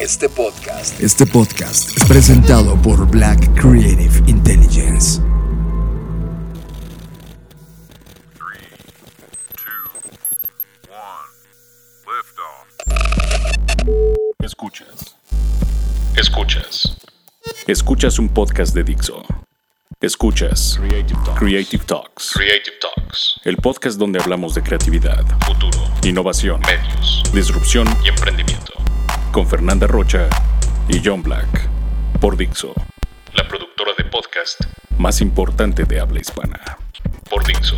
Este podcast. Este podcast es presentado por Black Creative Intelligence. Escuchas. Escuchas. Escuchas un podcast de Dixo. Escuchas Creative Talks. Creative Talks. El podcast donde hablamos de creatividad, futuro, innovación, medios, disrupción y emprendimiento. Con Fernanda Rocha y John Black. Por Dixo. La productora de podcast más importante de habla hispana. Por Dixo.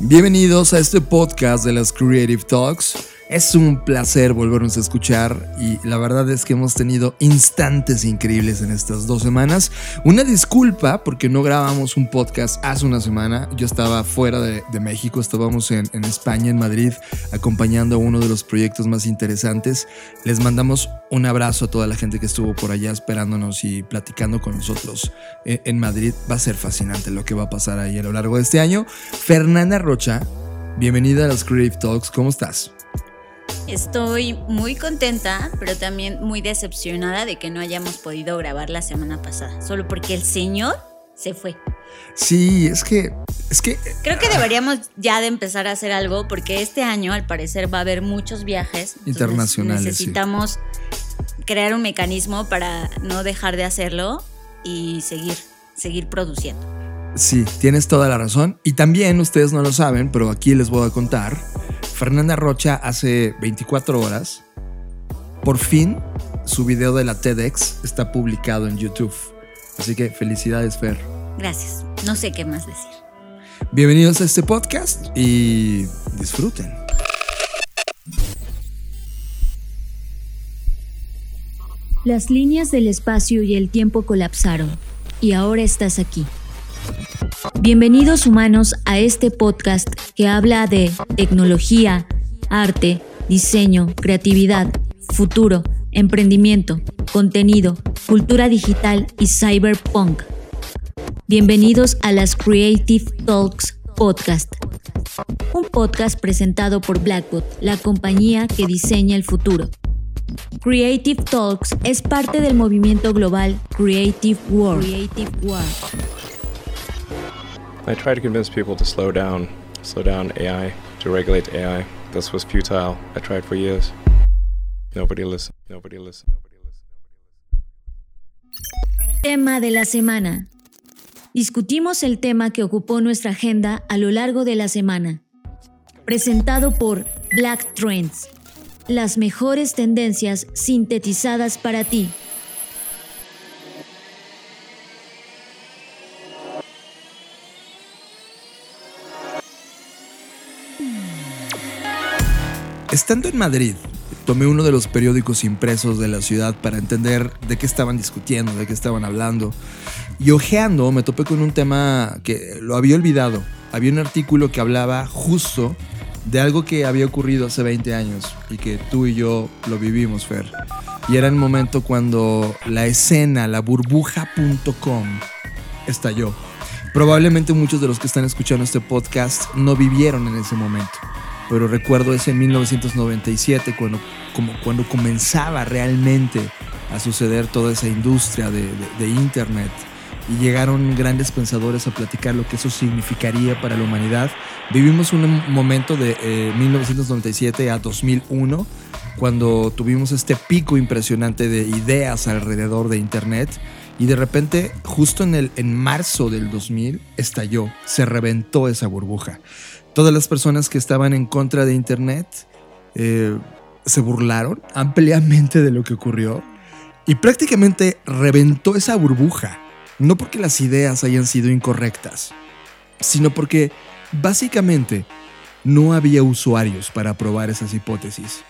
Bienvenidos a este podcast de las Creative Talks. Es un placer volvernos a escuchar y la verdad es que hemos tenido instantes increíbles en estas dos semanas. Una disculpa porque no grabamos un podcast hace una semana. Yo estaba fuera de, México, estábamos en, España, en Madrid, acompañando a uno de los proyectos más interesantes. Les mandamos un abrazo a toda la gente que estuvo por allá esperándonos y platicando con nosotros en, en Madrid. Va a ser fascinante lo que va a pasar ahí a lo largo de este año. Fernanda Rocha, bienvenida a los Creative Talks. ¿Cómo estás? Estoy muy contenta, pero también muy decepcionada de que no hayamos podido grabar la semana pasada, solo porque el señor se fue. Sí, es que es que creo que deberíamos ya de empezar a hacer algo porque este año al parecer va a haber muchos viajes internacionales. Necesitamos crear un mecanismo para no dejar de hacerlo y seguir seguir produciendo. Sí, tienes toda la razón. Y también ustedes no lo saben, pero aquí les voy a contar Fernanda Rocha hace 24 horas, por fin su video de la TEDx está publicado en YouTube. Así que felicidades, Fer. Gracias. No sé qué más decir. Bienvenidos a este podcast y disfruten. Las líneas del espacio y el tiempo colapsaron y ahora estás aquí Bienvenidos humanos a este podcast que habla de tecnología, arte, diseño, creatividad, futuro, emprendimiento, contenido, cultura digital y cyberpunk. Bienvenidos a las Creative Talks Podcast, un podcast presentado por Blackbot, la compañía que diseña el futuro. Creative Talks es parte del movimiento global Creative World. Creative World I tried to convince people to slow down, slow down AI, to regulate AI. This was futile. I tried for years. Nobody listened. Nobody listened. Nobody listened. Tema de la semana. Discutimos el tema que ocupó nuestra agenda a lo largo de la semana. Presentado por Black Trends. Las mejores tendencias sintetizadas para ti. Estando en Madrid, tomé uno de los periódicos impresos de la ciudad para entender de qué estaban discutiendo, de qué estaban hablando. Y ojeando me topé con un tema que lo había olvidado. Había un artículo que hablaba justo de algo que había ocurrido hace 20 años y que tú y yo lo vivimos, Fer. Y era el momento cuando la escena, la burbuja.com, estalló. Probablemente muchos de los que están escuchando este podcast no vivieron en ese momento pero recuerdo ese 1997 cuando, como, cuando comenzaba realmente a suceder toda esa industria de, Internet y llegaron grandes pensadores a platicar lo que eso significaría para la humanidad. Vivimos un momento de 1997 eh, a 2001 cuando tuvimos este pico impresionante de ideas alrededor de Internet y de repente justo en, el, en marzo del 2000 estalló, se reventó esa burbuja todas las personas que estaban en contra de Internet eh, se burlaron ampliamente de lo que ocurrió y prácticamente reventó esa burbuja. No porque las ideas hayan sido incorrectas, sino porque básicamente no había usuarios para probar esas hipótesis.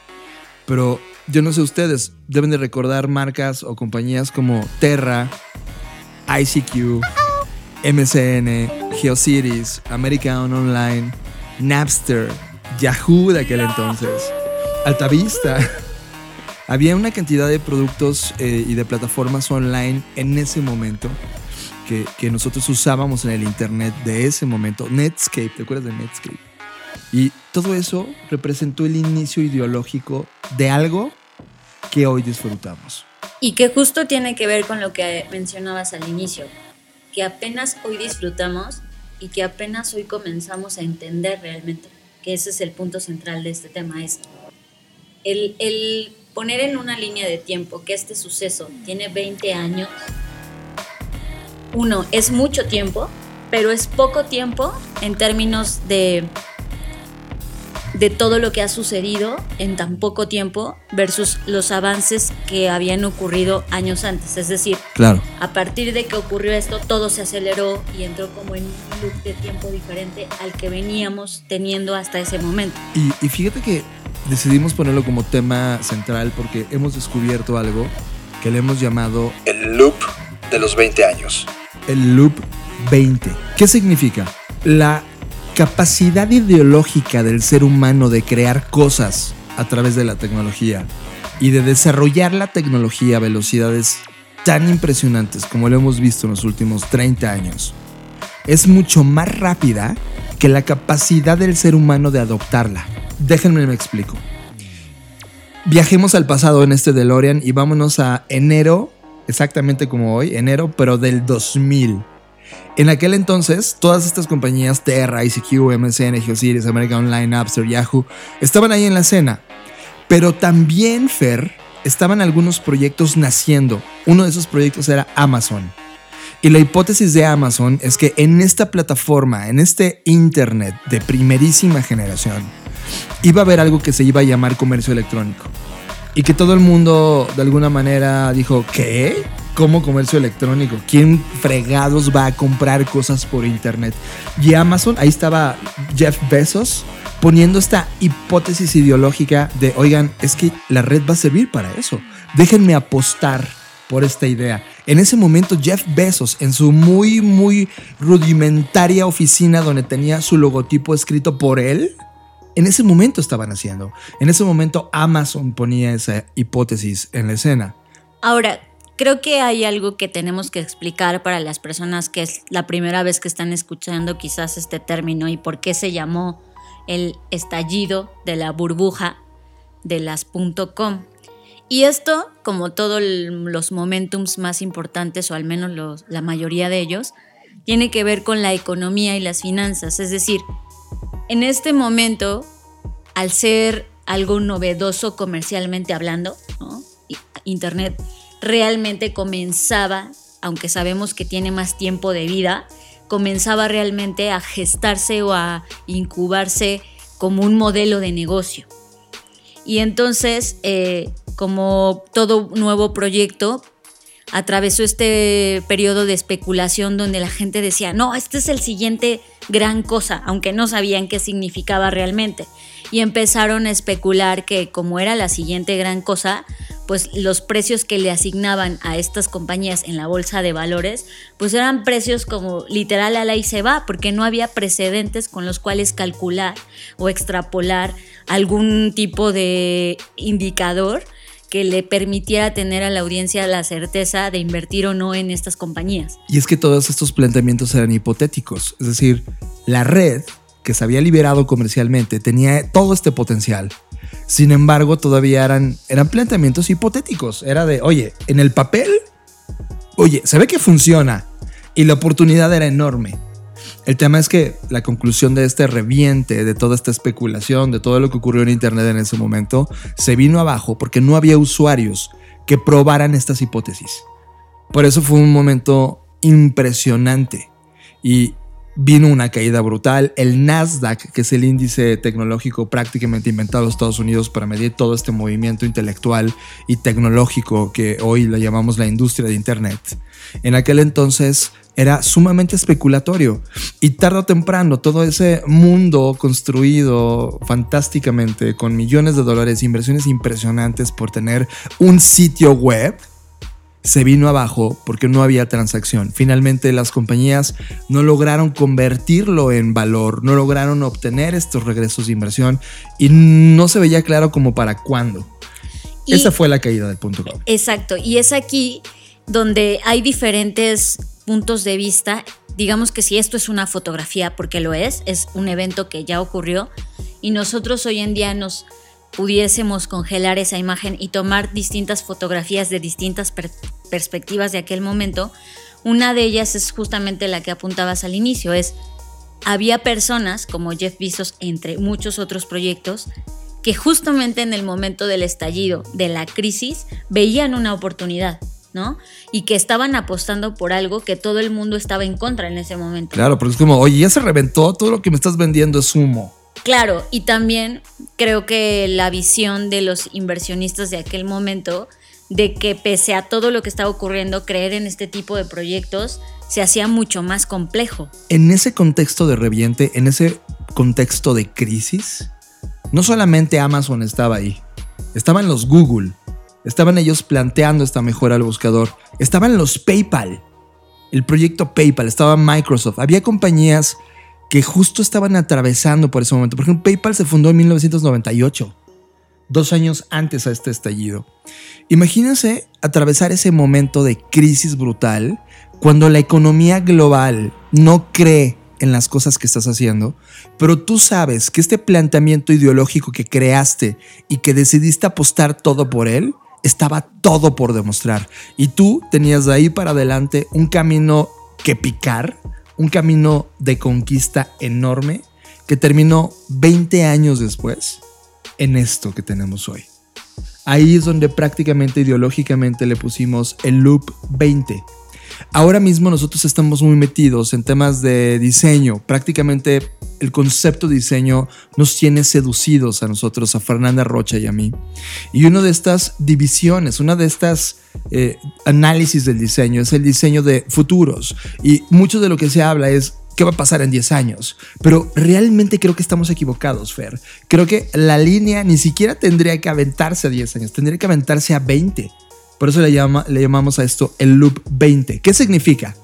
Pero yo no sé ustedes, deben de recordar marcas o compañías como Terra, ICQ, MSN, GeoCities, American Online, Napster, Yahoo de aquel entonces, Altavista. Había una cantidad de productos eh, y de plataformas online en ese momento que, que, nosotros usábamos en el Internet de ese momento. Netscape, ¿te acuerdas de Netscape? Y todo eso representó el inicio ideológico de algo que hoy disfrutamos. Y que justo tiene que ver con lo que mencionabas al inicio, que apenas hoy disfrutamos y que apenas hoy comenzamos a entender realmente, que ese es el punto central de este tema, es el, el poner en una línea de tiempo que este suceso tiene 20 años, uno, es mucho tiempo, pero es poco tiempo en términos de de todo lo que ha sucedido en tan poco tiempo versus los avances que habían ocurrido años antes. Es decir, claro. a partir de que ocurrió esto, todo se aceleró y entró como en un loop de tiempo diferente al que veníamos teniendo hasta ese momento. Y, y fíjate que decidimos ponerlo como tema central porque hemos descubierto algo que le hemos llamado el loop de los 20 años. El loop 20. ¿Qué significa? La capacidad ideológica del ser humano de crear cosas a través de la tecnología y de desarrollar la tecnología a velocidades tan impresionantes como lo hemos visto en los últimos 30 años es mucho más rápida que la capacidad del ser humano de adoptarla. Déjenme me explico. Viajemos al pasado en este DeLorean y vámonos a enero, exactamente como hoy, enero, pero del 2000. En aquel entonces, todas estas compañías, Terra, ICQ, MSN, GeoCities, American Online, Napster, Yahoo, estaban ahí en la escena. Pero también, Fer, estaban algunos proyectos naciendo. Uno de esos proyectos era Amazon. Y la hipótesis de Amazon es que en esta plataforma, en este Internet de primerísima generación, iba a haber algo que se iba a llamar comercio electrónico. Y que todo el mundo de alguna manera dijo, ¿qué? Como comercio electrónico. ¿Quién fregados va a comprar cosas por internet? Y Amazon, ahí estaba Jeff Bezos poniendo esta hipótesis ideológica de, oigan, es que la red va a servir para eso. Déjenme apostar por esta idea. En ese momento Jeff Bezos, en su muy, muy rudimentaria oficina donde tenía su logotipo escrito por él, en ese momento estaban haciendo. En ese momento Amazon ponía esa hipótesis en la escena. Ahora, Creo que hay algo que tenemos que explicar para las personas que es la primera vez que están escuchando quizás este término y por qué se llamó el estallido de la burbuja de las .com. Y esto, como todos los momentums más importantes, o al menos la mayoría de ellos, tiene que ver con la economía y las finanzas. Es decir, en este momento, al ser algo novedoso comercialmente hablando, Internet realmente comenzaba, aunque sabemos que tiene más tiempo de vida, comenzaba realmente a gestarse o a incubarse como un modelo de negocio. Y entonces, eh, como todo nuevo proyecto, atravesó este periodo de especulación donde la gente decía, no, este es el siguiente gran cosa, aunque no sabían qué significaba realmente. Y empezaron a especular que como era la siguiente gran cosa, pues los precios que le asignaban a estas compañías en la bolsa de valores, pues eran precios como literal a la y se va, porque no había precedentes con los cuales calcular o extrapolar algún tipo de indicador que le permitiera tener a la audiencia la certeza de invertir o no en estas compañías. Y es que todos estos planteamientos eran hipotéticos, es decir, la red que se había liberado comercialmente tenía todo este potencial sin embargo, todavía eran, eran planteamientos hipotéticos. Era de, oye, en el papel, oye, se ve que funciona y la oportunidad era enorme. El tema es que la conclusión de este reviente, de toda esta especulación, de todo lo que ocurrió en Internet en ese momento, se vino abajo porque no había usuarios que probaran estas hipótesis. Por eso fue un momento impresionante. Y vino una caída brutal. El Nasdaq, que es el índice tecnológico prácticamente inventado en Estados Unidos para medir todo este movimiento intelectual y tecnológico que hoy le llamamos la industria de Internet, en aquel entonces era sumamente especulatorio y tarde o temprano todo ese mundo construido fantásticamente con millones de dólares, inversiones impresionantes por tener un sitio web, se vino abajo porque no había transacción. Finalmente las compañías no lograron convertirlo en valor, no lograron obtener estos regresos de inversión y no se veía claro como para cuándo. Esa fue la caída del punto com. Exacto, y es aquí donde hay diferentes puntos de vista. Digamos que si esto es una fotografía, porque lo es, es un evento que ya ocurrió y nosotros hoy en día nos pudiésemos congelar esa imagen y tomar distintas fotografías de distintas perspectivas de aquel momento, una de ellas es justamente la que apuntabas al inicio, es había personas como Jeff Bezos entre muchos otros proyectos que justamente en el momento del estallido de la crisis veían una oportunidad, ¿no? Y que estaban apostando por algo que todo el mundo estaba en contra en ese momento. Claro, porque es como, oye, ya se reventó, todo lo que me estás vendiendo es humo. Claro, y también creo que la visión de los inversionistas de aquel momento, de que pese a todo lo que estaba ocurriendo, creer en este tipo de proyectos se hacía mucho más complejo. En ese contexto de reviente, en ese contexto de crisis, no solamente Amazon estaba ahí, estaban los Google, estaban ellos planteando esta mejora al buscador, estaban los PayPal, el proyecto PayPal, estaba Microsoft, había compañías que justo estaban atravesando por ese momento. Por ejemplo, PayPal se fundó en 1998, dos años antes a este estallido. Imagínense atravesar ese momento de crisis brutal cuando la economía global no cree en las cosas que estás haciendo, pero tú sabes que este planteamiento ideológico que creaste y que decidiste apostar todo por él, estaba todo por demostrar. Y tú tenías de ahí para adelante un camino que picar un camino de conquista enorme que terminó 20 años después en esto que tenemos hoy. Ahí es donde prácticamente ideológicamente le pusimos el loop 20 Ahora mismo nosotros estamos muy metidos en temas de diseño. Prácticamente el concepto de diseño nos tiene seducidos a nosotros, a Fernanda Rocha y a mí. Y una de estas divisiones, una de estas eh, análisis del diseño es el diseño de futuros. Y mucho de lo que se habla es qué va a pasar en 10 años. Pero realmente creo que estamos equivocados, Fer. Creo que la línea ni siquiera tendría que aventarse a 10 años, tendría que aventarse a 20. Por eso le, le llamamos a esto el loop 20. ¿Qué significa?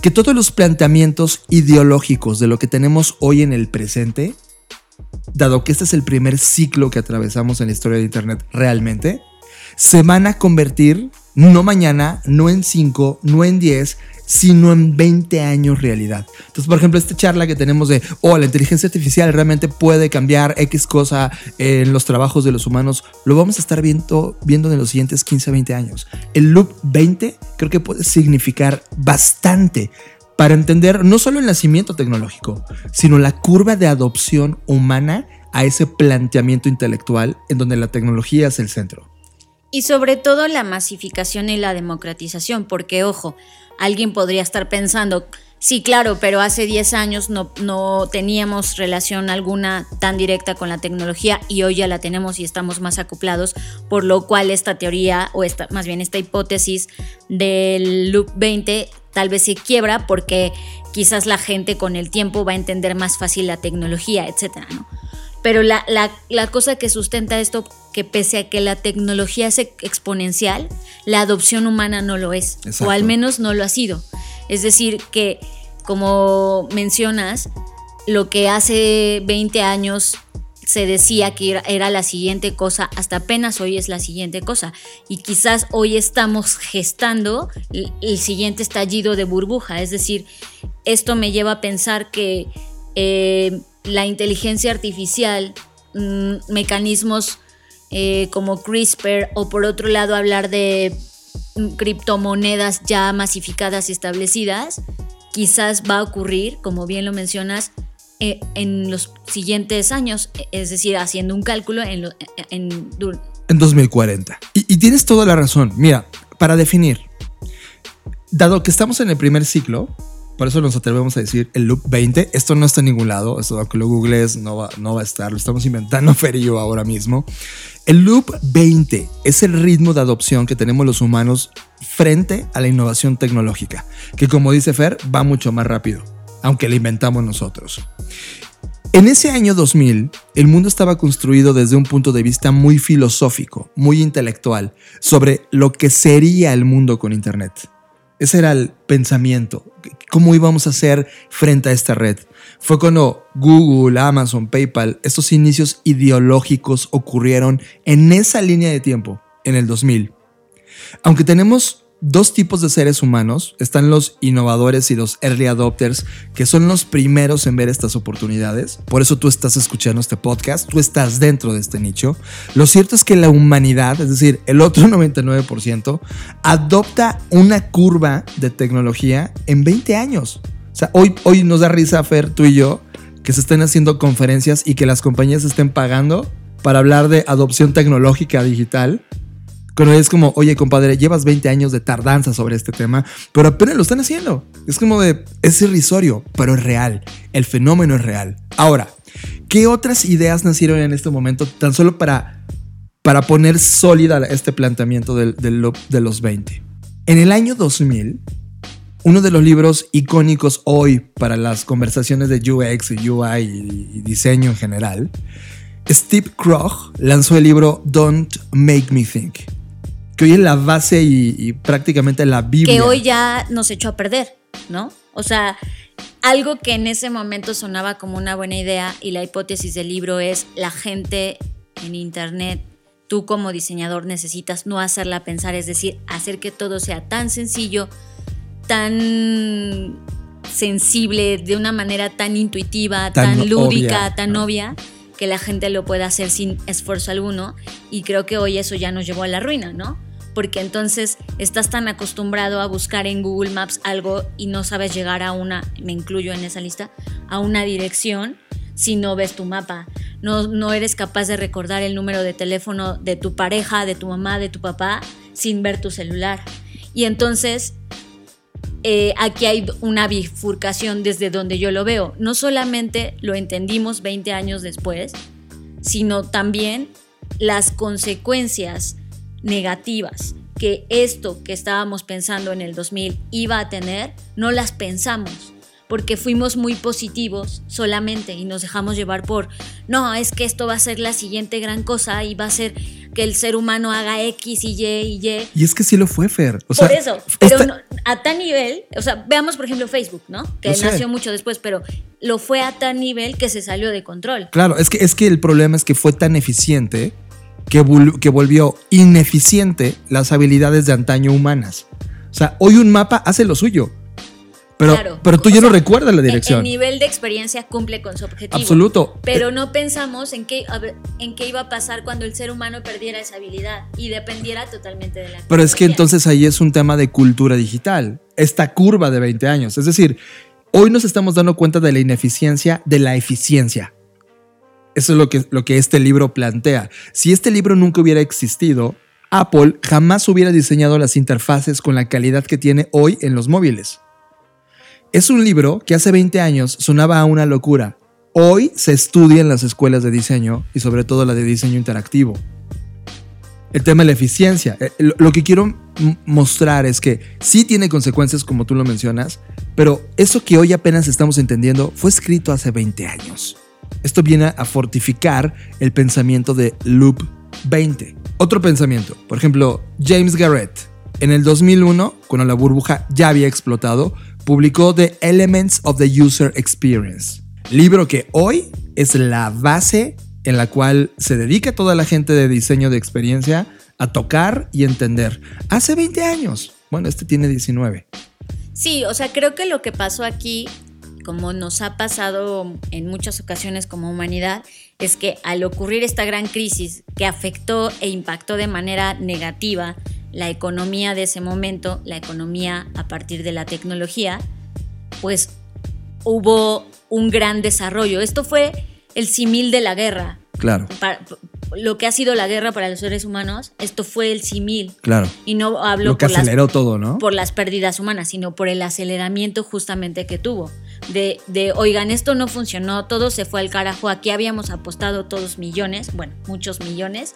Que todos los planteamientos ideológicos de lo que tenemos hoy en el presente, dado que este es el primer ciclo que atravesamos en la historia de Internet realmente, se van a convertir no mañana, no en 5, no en 10, sino en 20 años realidad. Entonces, por ejemplo, esta charla que tenemos de, oh, la inteligencia artificial realmente puede cambiar X cosa en los trabajos de los humanos, lo vamos a estar viendo, viendo en los siguientes 15 a 20 años. El loop 20 creo que puede significar bastante para entender no solo el nacimiento tecnológico, sino la curva de adopción humana a ese planteamiento intelectual en donde la tecnología es el centro. Y sobre todo la masificación y la democratización, porque ojo, alguien podría estar pensando, sí, claro, pero hace 10 años no, teníamos relación alguna tan directa con la tecnología y hoy ya la tenemos y estamos más acoplados, por lo cual esta teoría, o esta, más bien esta hipótesis del loop 20 tal vez se quiebra porque quizás la gente con el tiempo va a entender más fácil la tecnología, ¿no? Pero la, cosa que sustenta esto, que pese a que la tecnología es exponencial, la adopción humana no lo es, o al menos no lo ha sido. Es decir, que como mencionas, lo que hace 20 años se decía que era, la siguiente cosa, hasta apenas hoy es la siguiente cosa. Y quizás hoy estamos gestando el, siguiente estallido de burbuja. Es decir, esto me lleva a pensar que eh, la inteligencia artificial, mm, mecanismos eh, como CRISPR o por otro lado hablar de mm, criptomonedas ya masificadas y establecidas, quizás va a ocurrir, como bien lo mencionas, eh, en los siguientes años, es decir, haciendo un cálculo en, en, 2040. Y, y tienes toda la razón. Mira, para definir, dado que estamos en el primer ciclo, por eso nos atrevemos a decir el loop 20. Esto no está en ningún lado. Esto, aunque lo googlees, no va, no va a estar. Lo estamos inventando Fer y yo ahora mismo. El loop 20 es el ritmo de adopción que tenemos los humanos frente a la innovación tecnológica, que como dice Fer, va mucho más rápido, aunque la inventamos nosotros. En ese año 2000, el mundo estaba construido desde un punto de vista muy filosófico, muy intelectual, sobre lo que sería el mundo con Internet. Ese era el pensamiento. ¿Cómo íbamos a hacer frente a esta red? Fue cuando Google, Amazon, PayPal, estos inicios ideológicos ocurrieron en esa línea de tiempo, en el 2000. Aunque tenemos dos tipos de seres humanos. Están los innovadores y los early adopters, que son los primeros en ver estas oportunidades. Por eso tú estás escuchando este podcast, tú estás dentro de este nicho. Lo cierto es que la humanidad, es decir, el otro 99%, adopta una curva de tecnología en 20 años. O sea, hoy, hoy nos da risa, Fer, tú y yo, que se estén haciendo conferencias y que las compañías estén pagando para hablar de adopción tecnológica digital cuando es como, oye, compadre, llevas 20 años de tardanza sobre este tema, pero apenas lo están haciendo. Es como de, es irrisorio, pero es real. El fenómeno es real. Ahora, ¿qué otras ideas nacieron en este momento tan solo para, para poner sólida este planteamiento del, de los 20? En el año 2000, uno de los libros icónicos hoy para las conversaciones de UX y UI y diseño en general, Steve Krog lanzó el libro Don't Make Me Think que hoy es la base y, prácticamente la Biblia. Que hoy ya nos echó a perder, ¿no? O sea, algo que en ese momento sonaba como una buena idea y la hipótesis del libro es la gente en Internet, tú como diseñador necesitas no hacerla pensar, es decir, hacer que todo sea tan sencillo, tan sensible, de una manera tan intuitiva, tan, lúdica, tan obvia que la gente lo pueda hacer sin esfuerzo alguno y creo que hoy eso ya nos llevó a la ruina, ¿no? Porque entonces estás tan acostumbrado a buscar en Google Maps algo y no sabes llegar a una, me incluyo en esa lista, a una dirección si no ves tu mapa. No, no eres capaz de recordar el número de teléfono de tu pareja, de tu mamá, de tu papá, sin ver tu celular. Y entonces eh, aquí hay una bifurcación desde donde yo lo veo. No solamente lo entendimos 20 años después, sino también las consecuencias negativas que esto que estábamos pensando en el 2000 iba a tener, no las pensamos porque fuimos muy positivos solamente y nos dejamos llevar por, no, es que esto va a ser la siguiente gran cosa y va a ser que el ser humano haga X y Y y Y. Y es que sí lo fue, Fer. por eso, pero a tal nivel, o sea, veamos por ejemplo Facebook, ¿no? Que nació mucho después, pero lo fue a tal nivel que se salió de control. Claro, es que, es que el problema es que fue tan eficiente que, que volvió ineficiente las habilidades de antaño humanas. O sea, hoy un mapa hace lo suyo pero, pero tú ya no recuerdas la dirección. El nivel de experiencia cumple con su objetivo. Absoluto. Pero no pensamos en qué, en qué iba a pasar cuando el ser humano perdiera esa habilidad y dependiera totalmente de la Pero es que entonces ahí es un tema de cultura digital. Esta curva de 20 años. Es decir, hoy nos estamos dando cuenta de la ineficiencia de la eficiencia. Eso es lo que, lo que este libro plantea. Si este libro nunca hubiera existido, Apple jamás hubiera diseñado las interfaces con la calidad que tiene hoy en los móviles. Es un libro que hace 20 años sonaba a una locura. Hoy se estudia en las escuelas de diseño y sobre todo la de diseño interactivo. El tema de la eficiencia. Eh, lo que quiero mostrar es que sí tiene consecuencias como tú lo mencionas, pero eso que hoy apenas estamos entendiendo fue escrito hace 20 años. Esto viene a fortificar el pensamiento de Loop 20. Otro pensamiento, por ejemplo, James Garrett. En el 2001, cuando la burbuja ya había explotado, publicó The Elements of the User Experience, libro que hoy es la base en la cual se dedica toda la gente de diseño de experiencia a tocar y entender. Hace 20 años. Bueno, este tiene 19. Sí, o sea, creo que lo que pasó aquí, como nos ha pasado en muchas ocasiones como humanidad, es que al ocurrir esta gran crisis que afectó e impactó de manera negativa la economía de ese momento, la economía a partir de la tecnología, pues hubo un gran desarrollo. Esto fue el simil de la guerra. Claro. lo que ha sido la guerra para los seres humanos, esto fue el simil. Claro. Y no hablo lo que por aceleró todo, ¿no? Por las pérdidas humanas, sino por el aceleramiento justamente que tuvo. De, de, oigan, esto no funcionó, todo se fue al carajo, aquí habíamos apostado todos millones, bueno, muchos millones,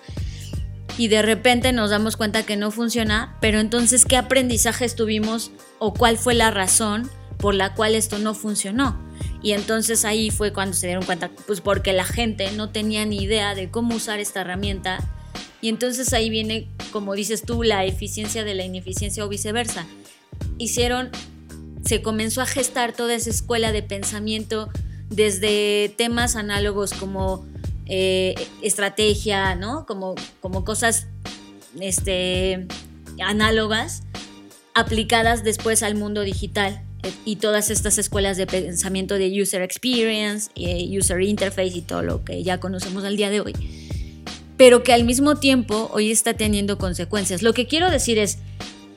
y de repente nos damos cuenta que no funciona, pero entonces, ¿qué aprendizajes tuvimos o cuál fue la razón por la cual esto no funcionó? Y entonces ahí fue cuando se dieron cuenta, pues porque la gente no tenía ni idea de cómo usar esta herramienta. Y entonces ahí viene, como dices tú, la eficiencia de la ineficiencia o viceversa. Hicieron, se comenzó a gestar toda esa escuela de pensamiento desde temas análogos como eh, estrategia, ¿no? Como, como cosas este, análogas aplicadas después al mundo digital eh, y todas estas escuelas de pensamiento de user experience, eh, user interface y todo lo que ya conocemos al día de hoy, pero que al mismo tiempo hoy está teniendo consecuencias. Lo que quiero decir es,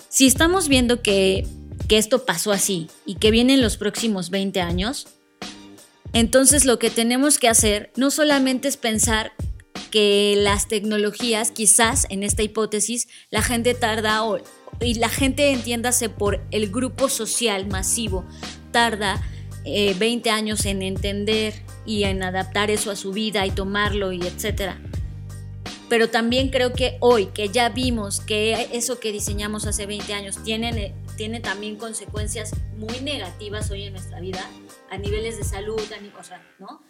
si estamos viendo que, que esto pasó así y que vienen los próximos 20 años, entonces lo que tenemos que hacer no solamente es pensar que las tecnologías, quizás en esta hipótesis, la gente tarda o, y la gente entiéndase por el grupo social masivo, tarda 20 eh, años en entender y en adaptar eso a su vida y tomarlo y etcétera. Pero también creo que hoy que ya vimos que eso que diseñamos hace 20 años tiene, tiene también consecuencias muy negativas hoy en nuestra vida, a niveles de salud, a, o sea, ¿no?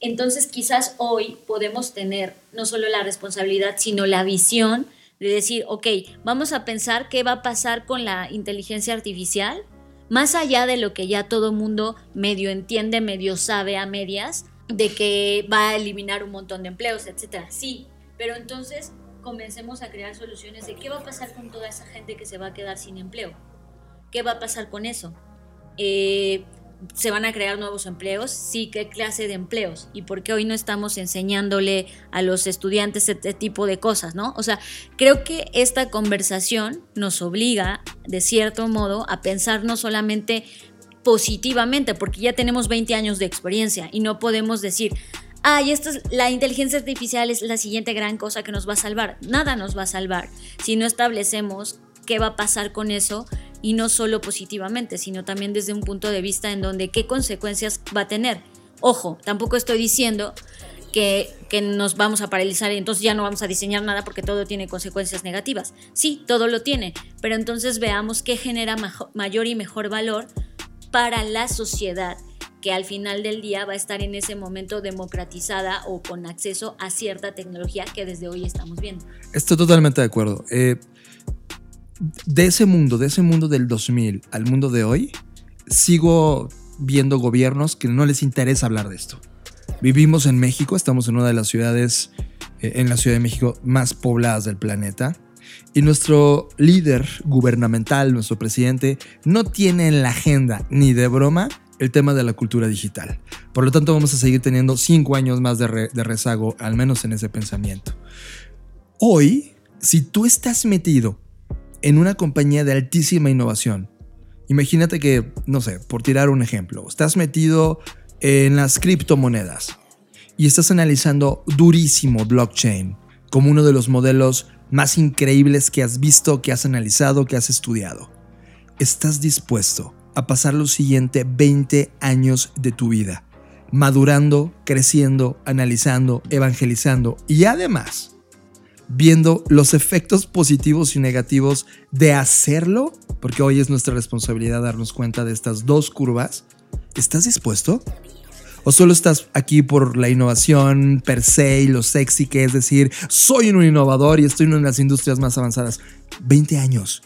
Entonces quizás hoy podemos tener no solo la responsabilidad, sino la visión de decir, ok, vamos a pensar qué va a pasar con la inteligencia artificial, más allá de lo que ya todo mundo medio entiende, medio sabe a medias, de que va a eliminar un montón de empleos, etcétera. Sí, pero entonces comencemos a crear soluciones de qué va a pasar con toda esa gente que se va a quedar sin empleo. ¿Qué va a pasar con eso? Eh, se van a crear nuevos empleos, sí, qué clase de empleos y por qué hoy no estamos enseñándole a los estudiantes este tipo de cosas, ¿no? O sea, creo que esta conversación nos obliga, de cierto modo, a pensar no solamente positivamente, porque ya tenemos 20 años de experiencia y no podemos decir, ay, esto es, la inteligencia artificial es la siguiente gran cosa que nos va a salvar. Nada nos va a salvar si no establecemos qué va a pasar con eso y no solo positivamente, sino también desde un punto de vista en donde qué consecuencias va a tener. Ojo, tampoco estoy diciendo que, nos vamos a paralizar y entonces ya no vamos a diseñar nada porque todo tiene consecuencias negativas. Sí, todo lo tiene, pero entonces veamos qué genera mayor y mejor valor para la sociedad que al final del día va a estar en ese momento democratizada o con acceso a cierta tecnología que desde hoy estamos viendo. Estoy totalmente de acuerdo. Eh, de ese mundo, de ese mundo del 2000 al mundo de hoy, sigo viendo gobiernos que no les interesa hablar de esto. Vivimos en México, estamos en una de las ciudades, eh, en la Ciudad de México más pobladas del planeta. Y nuestro líder gubernamental, nuestro presidente, no tiene en la agenda ni de broma el tema de la cultura digital. Por lo tanto, vamos a seguir teniendo cinco años más de, de rezago, al menos en ese pensamiento. Hoy, si tú estás metido en una compañía de altísima innovación. Imagínate que, no sé, por tirar un ejemplo, estás metido en las criptomonedas y estás analizando durísimo blockchain como uno de los modelos más increíbles que has visto, que has analizado, que has estudiado. Estás dispuesto a pasar los siguientes 20 años de tu vida madurando, creciendo, analizando, evangelizando y además viendo los efectos positivos y negativos de hacerlo, porque hoy es nuestra responsabilidad darnos cuenta de estas dos curvas, ¿estás dispuesto? ¿O solo estás aquí por la innovación per se y lo sexy que es decir, soy un innovador y estoy en una de las industrias más avanzadas? 20 años.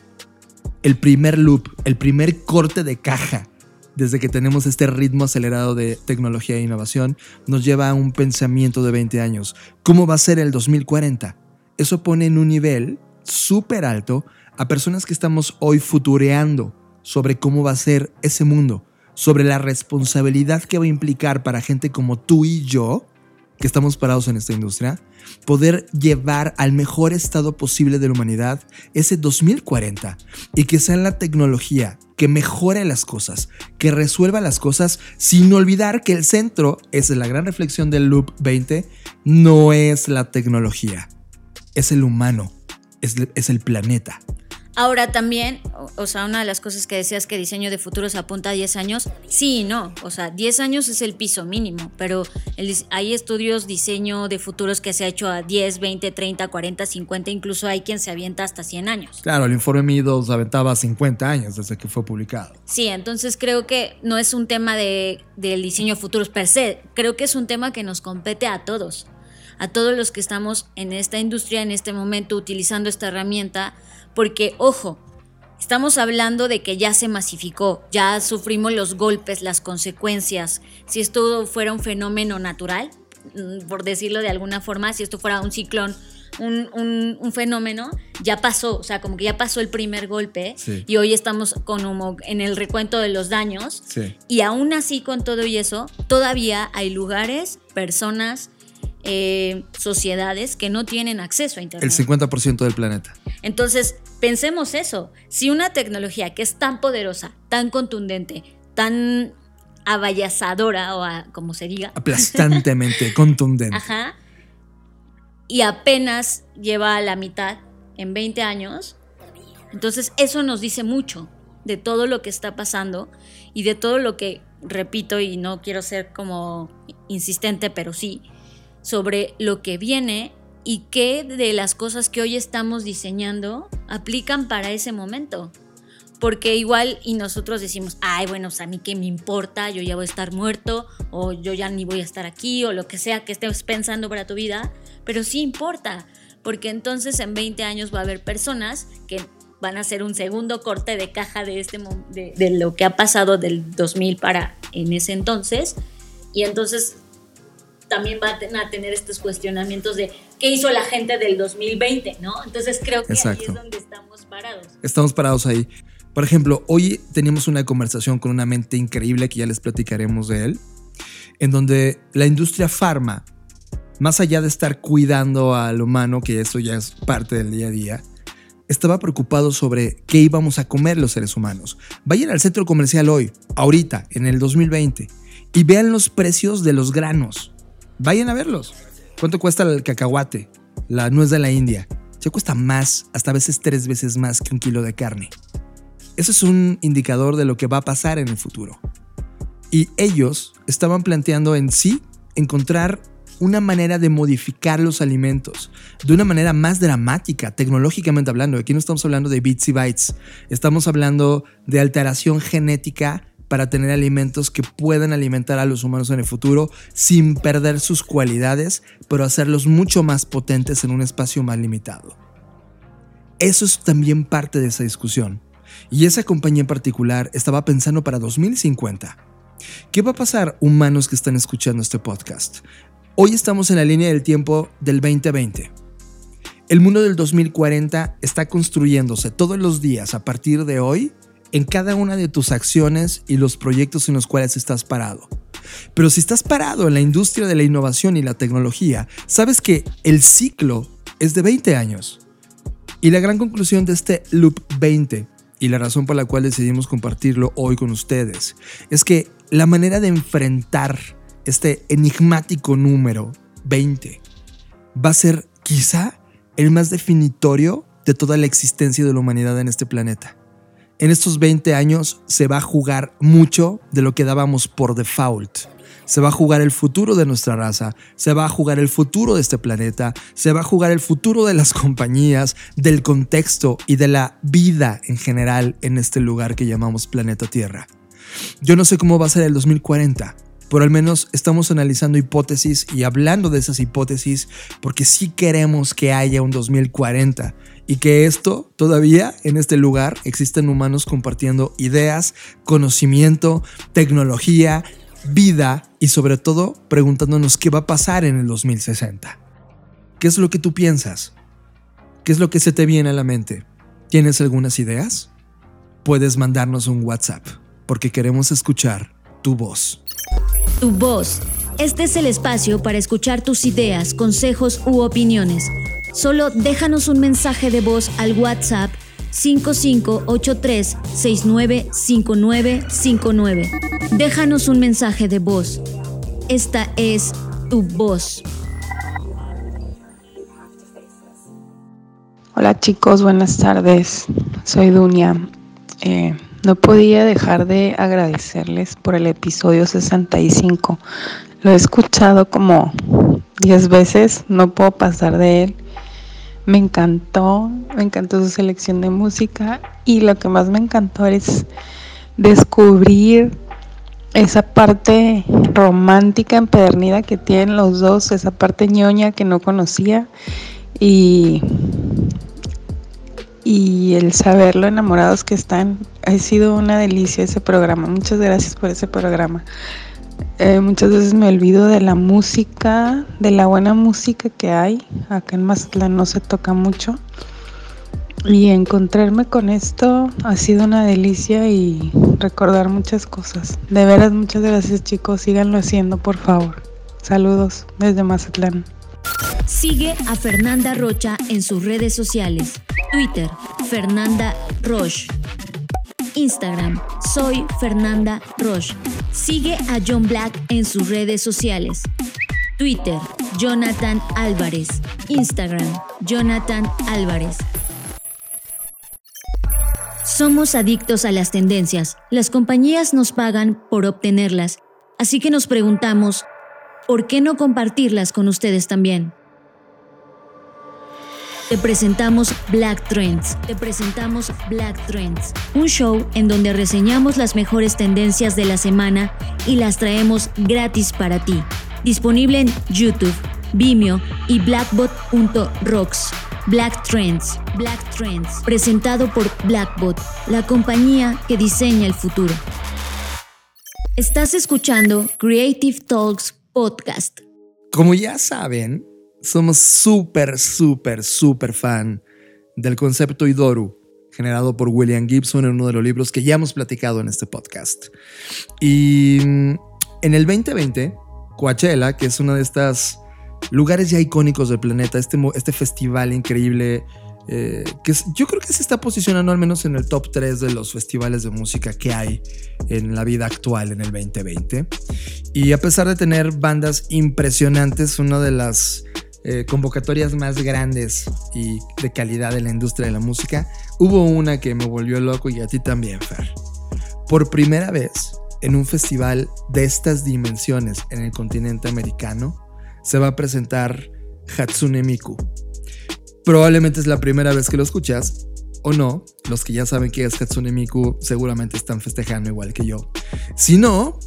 El primer loop, el primer corte de caja desde que tenemos este ritmo acelerado de tecnología e innovación, nos lleva a un pensamiento de 20 años. ¿Cómo va a ser el 2040? Eso pone en un nivel súper alto a personas que estamos hoy futureando sobre cómo va a ser ese mundo, sobre la responsabilidad que va a implicar para gente como tú y yo, que estamos parados en esta industria, poder llevar al mejor estado posible de la humanidad ese 2040 y que sea la tecnología que mejore las cosas, que resuelva las cosas sin olvidar que el centro, esa es la gran reflexión del Loop 20, no es la tecnología es el humano, es, el planeta. Ahora también, o, sea, una de las cosas que decías que diseño de futuros apunta a 10 años, sí y no, o sea, 10 años es el piso mínimo, pero hay estudios diseño de futuros que se ha hecho a 10, 20, 30, 40, 50, incluso hay quien se avienta hasta 100 años. Claro, el informe Midos aventaba 50 años desde que fue publicado. Sí, entonces creo que no es un tema de, del diseño de futuros per se, creo que es un tema que nos compete a todos a todos los que estamos en esta industria en este momento utilizando esta herramienta, porque ojo, estamos hablando de que ya se masificó, ya sufrimos los golpes, las consecuencias. Si esto fuera un fenómeno natural, mm, por decirlo de alguna forma, si esto fuera un ciclón un, un- un fenómeno, ya pasó, o sea, como que ya pasó el primer golpe Sí. y hoy estamos con como en el recuento de los daños. Sí. Y aún así, con todo y eso, todavía hay lugares, personas, eh, sociedades que no tienen acceso a Internet. El 50% del planeta. Entonces, pensemos eso. Si una tecnología que es tan poderosa, tan contundente, tan avallazadora o a- como se diga, Aplastantemente, contundente. ajá, y apenas lleva a la mitad en 20 años, entonces eso nos dice mucho de todo lo que está pasando y de todo lo que, repito, y no quiero ser como insistente, pero sí, sobre lo que viene y qué de las cosas que hoy estamos diseñando aplican para ese momento. Porque igual y nosotros decimos, ay, bueno, sea, a mí qué me importa, yo ya voy a estar muerto, o yo ya ni voy a estar aquí, o lo que sea que estés pensando para tu vida, pero sí importa, porque entonces en 20 años va a haber personas que van a hacer un segundo corte de caja de, este, de, de lo que ha pasado del 2000 para en ese entonces, y entonces también van a tener estos cuestionamientos de qué hizo la gente del 2020, ¿no? Entonces creo que ahí Exacto. es donde estamos parados. Estamos parados ahí. Por ejemplo, hoy teníamos una conversación con una mente increíble que ya les platicaremos de él, en donde la industria farma, más allá de estar cuidando al humano, que eso ya es parte del día a día, estaba preocupado sobre qué íbamos a comer los seres humanos. Vayan al centro comercial hoy, ahorita, en el 2020, y vean los precios de los granos. Vayan a verlos. ¿Cuánto cuesta el cacahuate? La nuez de la India. Se cuesta más, hasta a veces tres veces más que un kilo de carne. Eso es un indicador de lo que va a pasar en el futuro. Y ellos estaban planteando en sí encontrar una manera de modificar los alimentos de una manera más dramática, tecnológicamente hablando. Aquí no estamos hablando de bits y bytes, estamos hablando de alteración genética para tener alimentos que puedan alimentar a los humanos en el futuro sin perder sus cualidades, pero hacerlos mucho más potentes en un espacio más limitado. Eso es también parte de esa discusión. Y esa compañía en particular estaba pensando para 2050. ¿Qué va a pasar, humanos que están escuchando este podcast? Hoy estamos en la línea del tiempo del 2020. El mundo del 2040 está construyéndose todos los días a partir de hoy en cada una de tus acciones y los proyectos en los cuales estás parado. Pero si estás parado en la industria de la innovación y la tecnología, sabes que el ciclo es de 20 años. Y la gran conclusión de este Loop 20 y la razón por la cual decidimos compartirlo hoy con ustedes es que la manera de enfrentar este enigmático número 20 va a ser quizá el más definitorio de toda la existencia de la humanidad en este planeta. En estos 20 años se va a jugar mucho de lo que dábamos por default. Se va a jugar el futuro de nuestra raza, se va a jugar el futuro de este planeta, se va a jugar el futuro de las compañías, del contexto y de la vida en general en este lugar que llamamos planeta Tierra. Yo no sé cómo va a ser el 2040, pero al menos estamos analizando hipótesis y hablando de esas hipótesis porque sí queremos que haya un 2040 y que esto todavía en este lugar existen humanos compartiendo ideas, conocimiento, tecnología, vida y sobre todo preguntándonos qué va a pasar en el 2060. ¿Qué es lo que tú piensas? ¿Qué es lo que se te viene a la mente? ¿Tienes algunas ideas? Puedes mandarnos un WhatsApp porque queremos escuchar tu voz. Tu voz. Este es el espacio para escuchar tus ideas, consejos u opiniones. Solo déjanos un mensaje de voz al WhatsApp 5583-695959. Déjanos un mensaje de voz. Esta es tu voz. Hola chicos, buenas tardes. Soy Dunia. Eh, no podía dejar de agradecerles por el episodio 65. Lo he escuchado como 10 veces, no puedo pasar de él. Me encantó, me encantó su selección de música y lo que más me encantó es descubrir esa parte romántica empedernida que tienen los dos, esa parte ñoña que no conocía y y el saber lo enamorados que están. Ha sido una delicia ese programa. Muchas gracias por ese programa. Eh, muchas veces me olvido de la música, de la buena música que hay. Acá en Mazatlán no se toca mucho. Y encontrarme con esto ha sido una delicia y recordar muchas cosas. De veras, muchas gracias chicos. Síganlo haciendo, por favor. Saludos desde Mazatlán. Sigue a Fernanda Rocha en sus redes sociales. Twitter, Fernanda Roche. Instagram, soy Fernanda Roche. Sigue a John Black en sus redes sociales. Twitter, Jonathan Álvarez. Instagram, Jonathan Álvarez. Somos adictos a las tendencias. Las compañías nos pagan por obtenerlas. Así que nos preguntamos, ¿por qué no compartirlas con ustedes también? Te presentamos Black Trends. Te presentamos Black Trends, un show en donde reseñamos las mejores tendencias de la semana y las traemos gratis para ti. Disponible en YouTube, Vimeo y blackbot.rocks. Black Trends, Black Trends, presentado por Blackbot, la compañía que diseña el futuro. Estás escuchando Creative Talks Podcast. Como ya saben, somos súper, súper, súper fan del concepto Idoru, generado por William Gibson en uno de los libros que ya hemos platicado en este podcast. Y mm, en el 2020, Coachella, que es uno de estos lugares ya icónicos del planeta, este, este festival increíble, eh, que yo creo que se está posicionando al menos en el top 3 de los festivales de música que hay en la vida actual en el 2020. Y a pesar de tener bandas impresionantes, una de las eh, convocatorias más grandes y de calidad de la industria de la música, hubo una que me volvió loco y a ti también, Fer. Por primera vez en un festival de estas dimensiones en el continente americano, se va a presentar Hatsune Miku. Probablemente es la primera vez que lo escuchas, o no, los que ya saben que es Hatsune Miku seguramente están festejando igual que yo. Si no,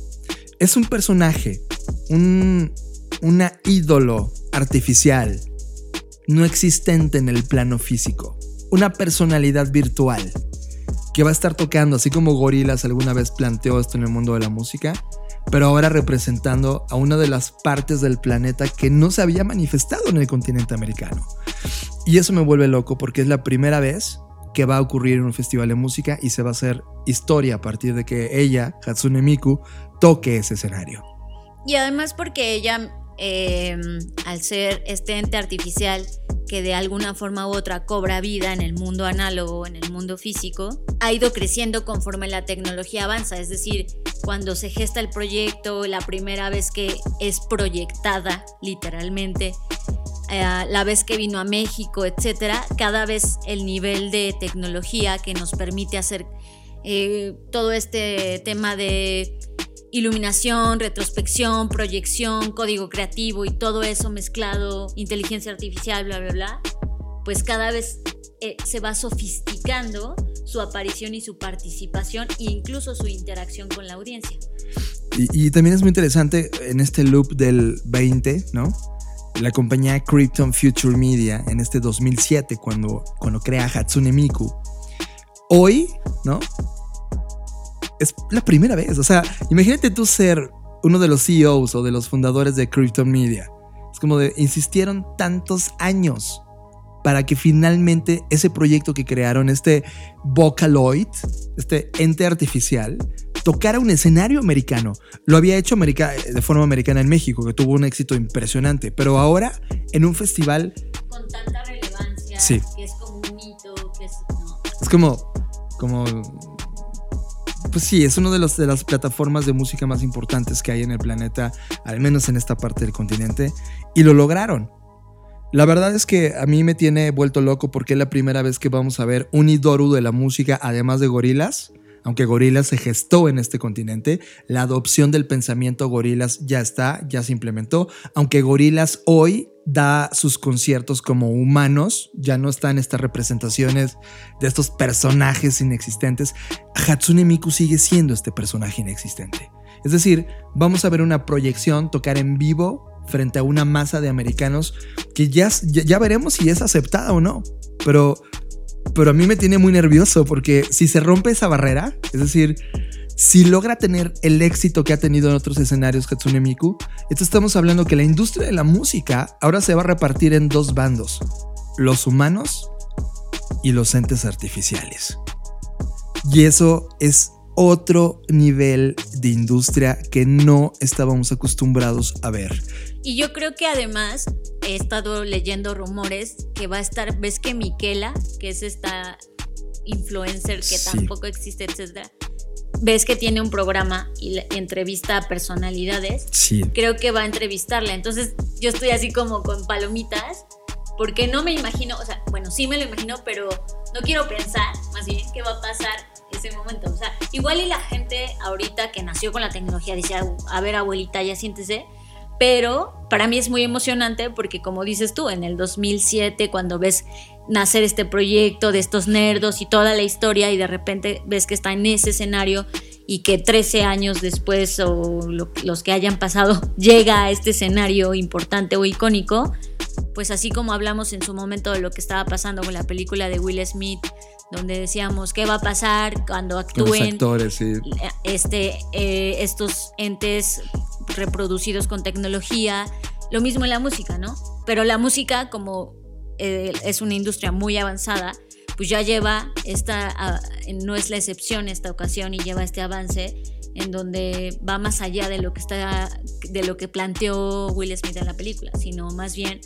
es un personaje, un, una ídolo artificial, no existente en el plano físico, una personalidad virtual que va a estar tocando, así como Gorilas alguna vez planteó esto en el mundo de la música, pero ahora representando a una de las partes del planeta que no se había manifestado en el continente americano. Y eso me vuelve loco porque es la primera vez que va a ocurrir en un festival de música y se va a hacer historia a partir de que ella, Hatsune Miku, toque ese escenario. Y además porque ella Em, al ser este ente artificial que de alguna forma u otra cobra vida en el mundo análogo, en el mundo físico, ha ido creciendo conforme la tecnología avanza. Es decir, cuando se gesta el proyecto, la primera vez que es proyectada, literalmente, eh, la vez que vino a México, etcétera, cada vez el nivel de tecnología que nos permite hacer eh, todo este tema de iluminación, retrospección, proyección, código creativo y todo eso mezclado, inteligencia artificial, bla, bla, bla, pues cada vez eh, se va sofisticando su aparición y su participación e incluso su interacción con la audiencia. Y, también es muy interesante en este loop del 20, ¿no? La compañía Krypton Future Media en este 2007, cuando, cuando crea Hatsune Miku. Hoy, ¿no? Es la primera vez. O sea, imagínate tú ser uno de los CEOs o de los fundadores de Krypton Media. Es como de, insistieron tantos años para que finalmente ese proyecto que crearon, este Vocaloid, este ente artificial, tocara un escenario americano. Lo había hecho de forma americana en México, que tuvo un éxito impresionante, pero ahora en un festival... Con tanta relevancia, sí. que es como un mito, que es... Es como, como pues sí, es una de, de las plataformas de música más importantes que hay en el planeta, al menos en esta parte del continente, y lo lograron. La verdad es que a mí me tiene vuelto loco porque es la primera vez que vamos a ver un Idoru de la música, además de gorilas. Aunque gorilas se gestó en este continente, la adopción del pensamiento gorilas ya está, ya se implementó. Aunque gorilas hoy da sus conciertos como humanos, ya no están estas representaciones de estos personajes inexistentes. Hatsune Miku sigue siendo este personaje inexistente. Es decir, vamos a ver una proyección, tocar en vivo frente a una masa de americanos que ya, ya, veremos si es aceptada o no. Pero, pero a mí me tiene muy nervioso porque si se rompe esa barrera, es decir, si logra tener el éxito que ha tenido en otros escenarios Hatsune Miku, entonces estamos hablando que la industria de la música ahora se va a repartir en dos bandos, los humanos y los entes artificiales. Y eso es otro nivel de industria que no estábamos acostumbrados a ver. Y yo creo que además he estado leyendo rumores que va a estar, ves que Miquela, que es esta influencer que tampoco existe, etcétera, ves que tiene un programa y entrevista a personalidades. Sí. Creo que va a entrevistarla. Entonces yo estoy así como con palomitas porque no me imagino, o sea, bueno, sí me lo imagino, pero no quiero pensar más bien qué va a pasar ese momento. O sea, igual y la gente ahorita que nació con la tecnología dice, a ver abuelita, ya siéntese. Pero para mí es muy emocionante porque como dices tú, en el 2007 cuando ves nacer este proyecto de estos nerdos y toda la historia y de repente ves que está en ese escenario y que 13 años después o los que hayan pasado llega a este escenario importante o icónico, pues así como hablamos en su momento de lo que estaba pasando con la película de Will Smith, donde decíamos qué va a pasar cuando actúen este, eh, estos entes reproducidos con tecnología, lo mismo en la música, ¿no? Pero la música como eh, es una industria muy avanzada, pues ya lleva esta, no es la excepción esta ocasión y lleva este avance en donde va más allá de lo que está, de lo que planteó Will Smith en la película, sino más bien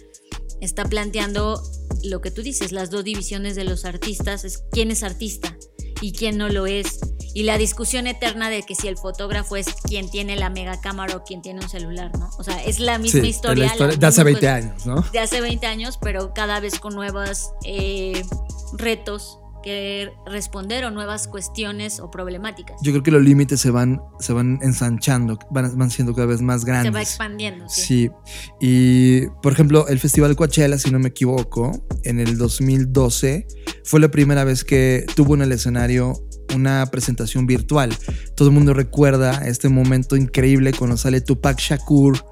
está planteando lo que tú dices, las dos divisiones de los artistas, es quién es artista y quién no lo es. Y la discusión eterna de que si el fotógrafo es quien tiene la mega cámara o quien tiene un celular, ¿no? O sea, es la misma historia. de hace 20 años, ¿no? De hace 20 años, pero cada vez con nuevos eh, retos que responder o nuevas cuestiones o problemáticas. Yo creo que los límites se van, se van ensanchando, van, van siendo cada vez más grandes. Se va expandiendo. Sí. sí. Y, por ejemplo, el Festival Coachella, si no me equivoco, en el 2012 fue la primera vez que tuvo en el escenario una presentación virtual. Todo el mundo recuerda este momento increíble cuando sale Tupac Shakur,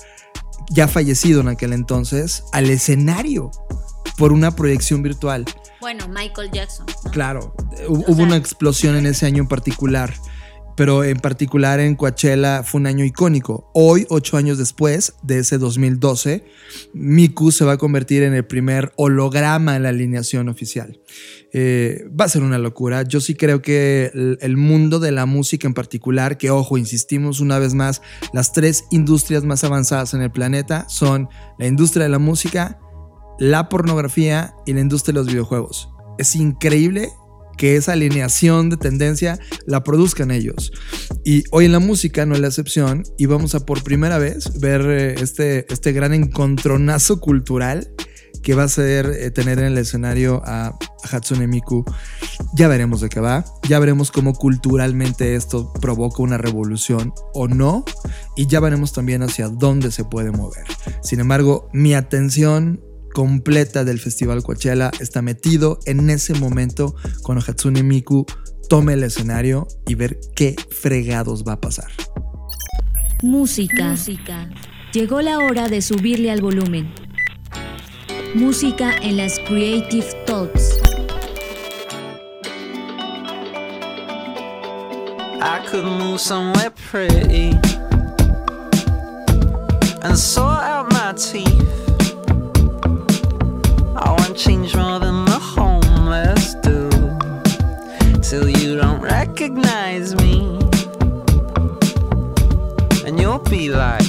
ya fallecido en aquel entonces, al escenario por una proyección virtual. Bueno, Michael Jackson. Claro, hubo una explosión en ese año en particular pero en particular en Coachella fue un año icónico. Hoy, ocho años después de ese 2012, Miku se va a convertir en el primer holograma en la alineación oficial. Eh, va a ser una locura. Yo sí creo que el, mundo de la música en particular, que ojo, insistimos una vez más, las tres industrias más avanzadas en el planeta son la industria de la música, la pornografía y la industria de los videojuegos. Es increíble que esa alineación de tendencia la produzcan ellos. Y hoy en la música no es la excepción y vamos a por primera vez ver eh, este, este gran encontronazo cultural que va a ser eh, tener en el escenario a, Hatsune Miku. Ya veremos de qué va, ya veremos cómo culturalmente esto provoca una revolución o no, y ya veremos también hacia dónde se puede mover. Sin embargo, mi atención completa del Festival Coachella está metido en ese momento cuando Hatsune Miku tome el escenario y ver qué fregados va a pasar. Música. Música. Llegó la hora de subirle al volumen. Música en las Creative Talks. I could move somewhere pretty and sort out my teeth. Change more than the homeless do till you don't recognize me. And you'll be like,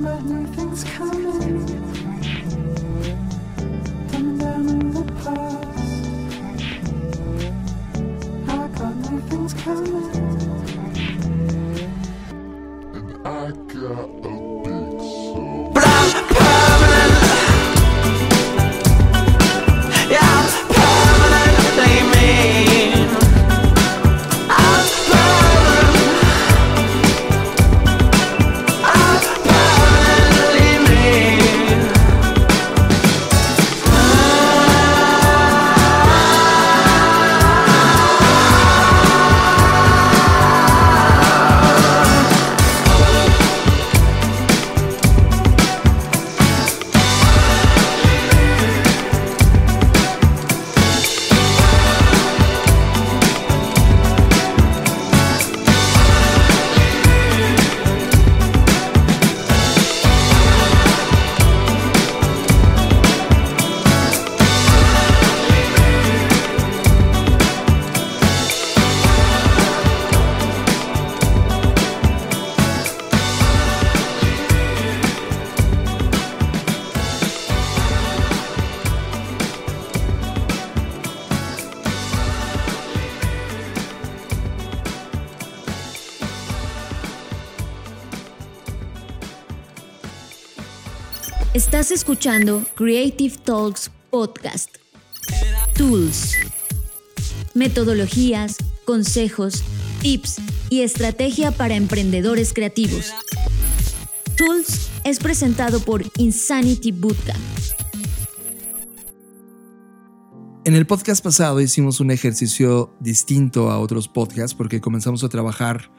maddening things coming. Escuchando Creative Talks Podcast. Tools. Metodologías, consejos, tips y estrategia para emprendedores creativos. Tools es presentado por Insanity Bootcamp. En el podcast pasado hicimos un ejercicio distinto a otros podcasts porque comenzamos a trabajar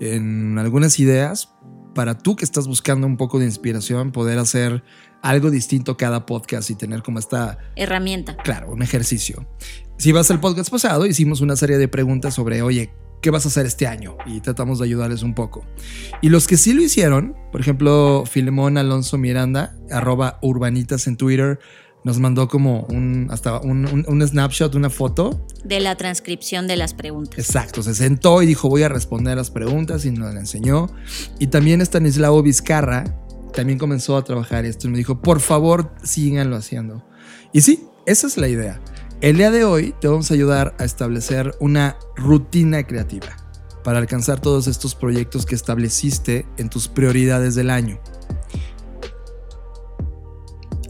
en algunas ideas para tú que estás buscando un poco de inspiración, poder hacer algo distinto cada podcast y tener como esta, Herramienta. claro, un ejercicio. Si vas al podcast pasado, hicimos una serie de preguntas sobre, oye, ¿qué vas a hacer este año? Y tratamos de ayudarles un poco. Y los que sí lo hicieron, por ejemplo, Filemón Alonso Miranda, arroba urbanitas en Twitter, nos mandó como un, hasta un, un- un snapshot, una foto. De la transcripción de las preguntas. Exacto, se sentó y dijo voy a responder las preguntas y nos la enseñó. Y también Stanislao Vizcarra también comenzó a trabajar esto y me dijo, por favor, síganlo haciendo. Y sí, esa es la idea. El día de hoy te vamos a ayudar a establecer una rutina creativa para alcanzar todos estos proyectos que estableciste en tus prioridades del año.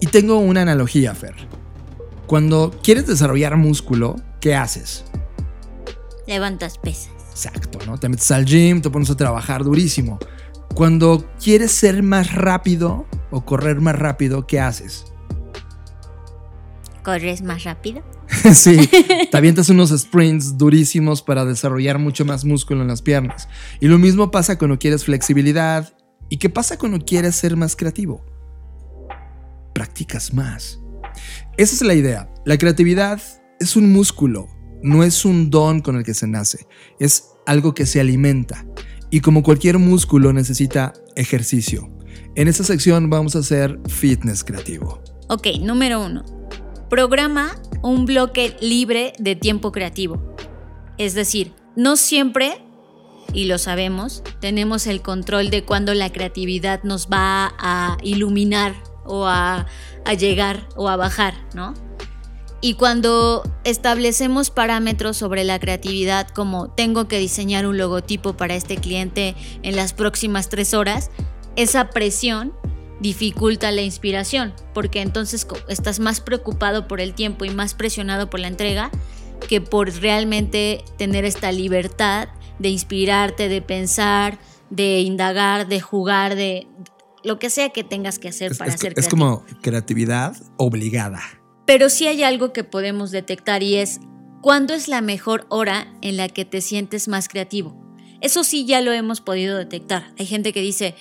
Y tengo una analogía, Fer. Cuando quieres desarrollar músculo, ¿qué haces? Levantas pesas. Exacto, ¿no? Te metes al gym, te pones a trabajar durísimo. Cuando quieres ser más rápido o correr más rápido, ¿qué haces? ¿Corres más rápido? sí, te avientas unos sprints durísimos para desarrollar mucho más músculo en las piernas. Y lo mismo pasa cuando quieres flexibilidad. ¿Y qué pasa cuando quieres ser más creativo? Practicas más. Esa es la idea. La creatividad es un músculo, no es un don con el que se nace. Es algo que se alimenta. Y como cualquier músculo necesita ejercicio. En esta sección vamos a hacer fitness creativo. Ok, número uno. Programa un bloque libre de tiempo creativo. Es decir, no siempre, y lo sabemos, tenemos el control de cuándo la creatividad nos va a iluminar o a, a llegar o a bajar, ¿no? Y cuando establecemos parámetros sobre la creatividad, como tengo que diseñar un logotipo para este cliente en las próximas tres horas, esa presión dificulta la inspiración, porque entonces estás más preocupado por el tiempo y más presionado por la entrega que por realmente tener esta libertad de inspirarte, de pensar, de indagar, de jugar, de lo que sea que tengas que hacer Es, para es- ser es como creatividad obligada. Pero sí hay algo que podemos detectar y es cuándo es la mejor hora en la que te sientes más creativo. Eso sí ya lo hemos podido detectar. Hay gente que dice,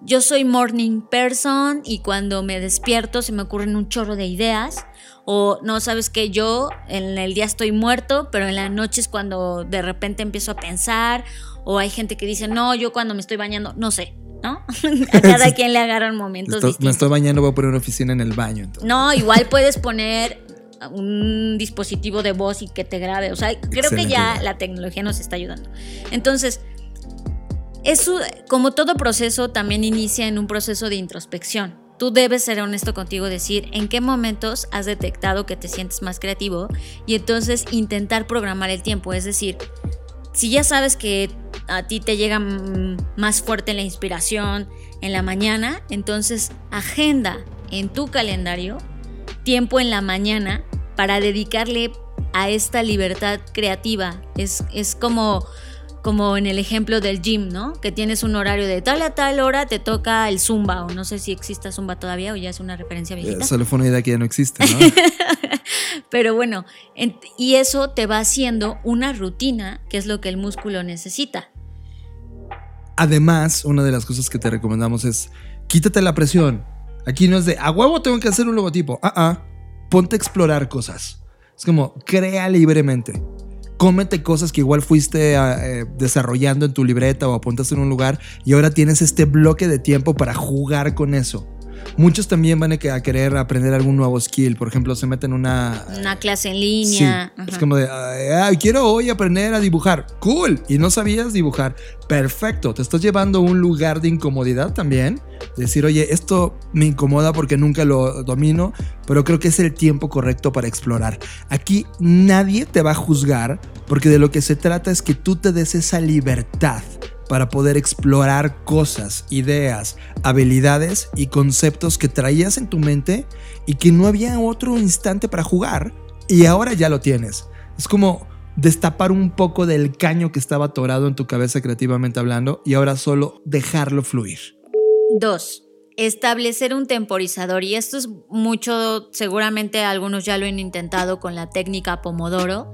yo soy morning person y cuando me despierto se me ocurren un chorro de ideas. O no, sabes que yo en el día estoy muerto, pero en la noche es cuando de repente empiezo a pensar. O hay gente que dice, no, yo cuando me estoy bañando, no sé, ¿no? a cada quien le agarran momentos me estoy bañando, voy a poner una oficina en el baño. entonces. No, igual puedes poner un dispositivo de voz y que te grabe. O sea, creo que ya la tecnología nos está ayudando. Entonces, eso, como todo proceso, también inicia en un proceso de introspección. Tú debes ser honesto contigo, decir en qué momentos has detectado que te sientes más creativo y entonces intentar programar el tiempo. Es decir, si ya sabes que a ti te llega más fuerte la inspiración en la mañana, entonces agenda en tu calendario tiempo en la mañana para dedicarle a esta libertad creativa. Es, es como, como en el ejemplo del gym, ¿no? Que tienes un horario de tal a tal hora te toca el zumba, o no sé si exista zumba todavía o ya es una referencia viejita. Eh, Solo fue una idea que ya no existe, ¿no? Pero bueno, en- y eso te va haciendo una rutina, que es lo que el músculo necesita. Además, una de las cosas que te recomendamos es quítate la presión. Aquí no es de a huevo tengo que hacer un logotipo. Ah, ah. Ponte a explorar cosas. Es como crea libremente. Cómete cosas que igual fuiste eh, desarrollando en tu libreta o apuntaste en un lugar y ahora tienes este bloque de tiempo para jugar con eso. Muchos también van a que- a querer aprender algún nuevo skill. Por ejemplo, se meten una, Una clase en Sí, línea. es como de, "Ay, ay, quiero hoy aprender a dibujar. Cool. Y no sabías dibujar. Perfecto. Te estás llevando a un lugar de incomodidad también. Decir, oye, esto me incomoda porque nunca lo domino, pero creo que es el tiempo correcto para explorar. Aquí nadie te va a juzgar porque de lo que se trata es que tú te des esa libertad para poder explorar cosas, ideas, habilidades y conceptos que traías en tu mente y que no había otro instante para jugar y ahora ya lo tienes. Es como destapar un poco del caño que estaba atorado en tu cabeza creativamente hablando y ahora solo dejarlo fluir. Dos, establecer un temporizador. Y esto es mucho, seguramente algunos ya lo han intentado con la técnica Pomodoro,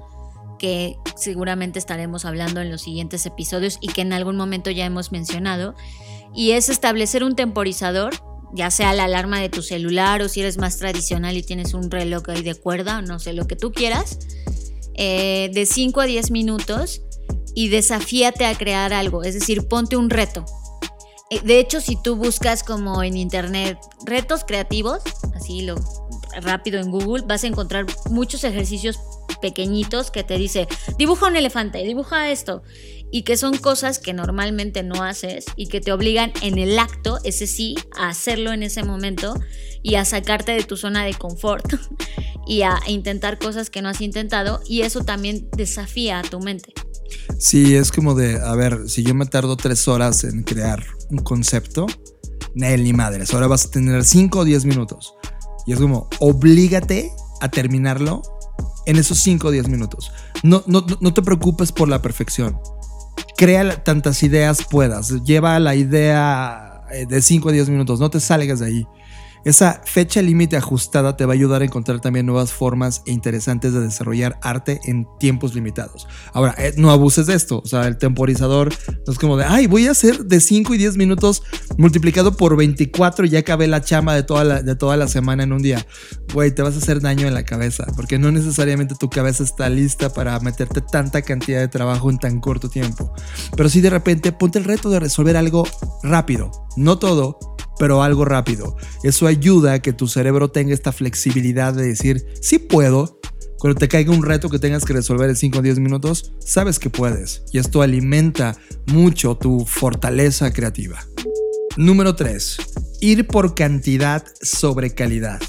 que seguramente estaremos hablando en los siguientes episodios y que en algún momento ya hemos mencionado. Y es establecer un temporizador, ya sea la alarma de tu celular o si eres más tradicional y tienes un reloj ahí de cuerda, no sé, lo que tú quieras, eh, de 5 a 10 minutos y desafíate a crear algo, es decir, ponte un reto. Eh, De hecho, si tú buscas como en internet retos creativos, así lo rápido en Google, vas a encontrar muchos ejercicios pequeñitos que te dice, dibuja un elefante, dibuja esto, y que son cosas que normalmente no haces y que te obligan en el acto, ese sí, a hacerlo en ese momento y a sacarte de tu zona de confort y a intentar cosas que no has intentado y eso también desafía a tu mente. Sí, es como de, a ver, si yo me tardo tres horas en crear un concepto, ni madres, ahora vas a tener 5 o 10 minutos. Y es como, oblígate a terminarlo en esos 5 o 10 minutos. No, no, no- te preocupes por la perfección. Crea tantas ideas puedas. Lleva la idea eh, de 5 a 10 minutos. No te salgas de ahí. Esa fecha límite ajustada te va a ayudar a encontrar también nuevas formas e interesantes de desarrollar arte en tiempos limitados. Ahora, eh, no abuses de esto. O sea, el temporizador no es como de, ay, voy a hacer de 5 y 10 minutos multiplicado por 24 y ya acabé la chama de toda la, de toda la semana en un día. Güey, te vas a hacer daño en la cabeza porque no necesariamente tu cabeza está lista para meterte tanta cantidad de trabajo en tan corto tiempo. Pero sí de repente ponte el reto de resolver algo rápido. No todo, pero algo rápido. Eso ayuda a que tu cerebro tenga esta flexibilidad de decir, sí puedo. Cuando te caiga un reto que tengas que resolver en 5 o 10 minutos, sabes que puedes. Y esto alimenta mucho tu fortaleza creativa. Número 3. Ir por cantidad sobre calidad.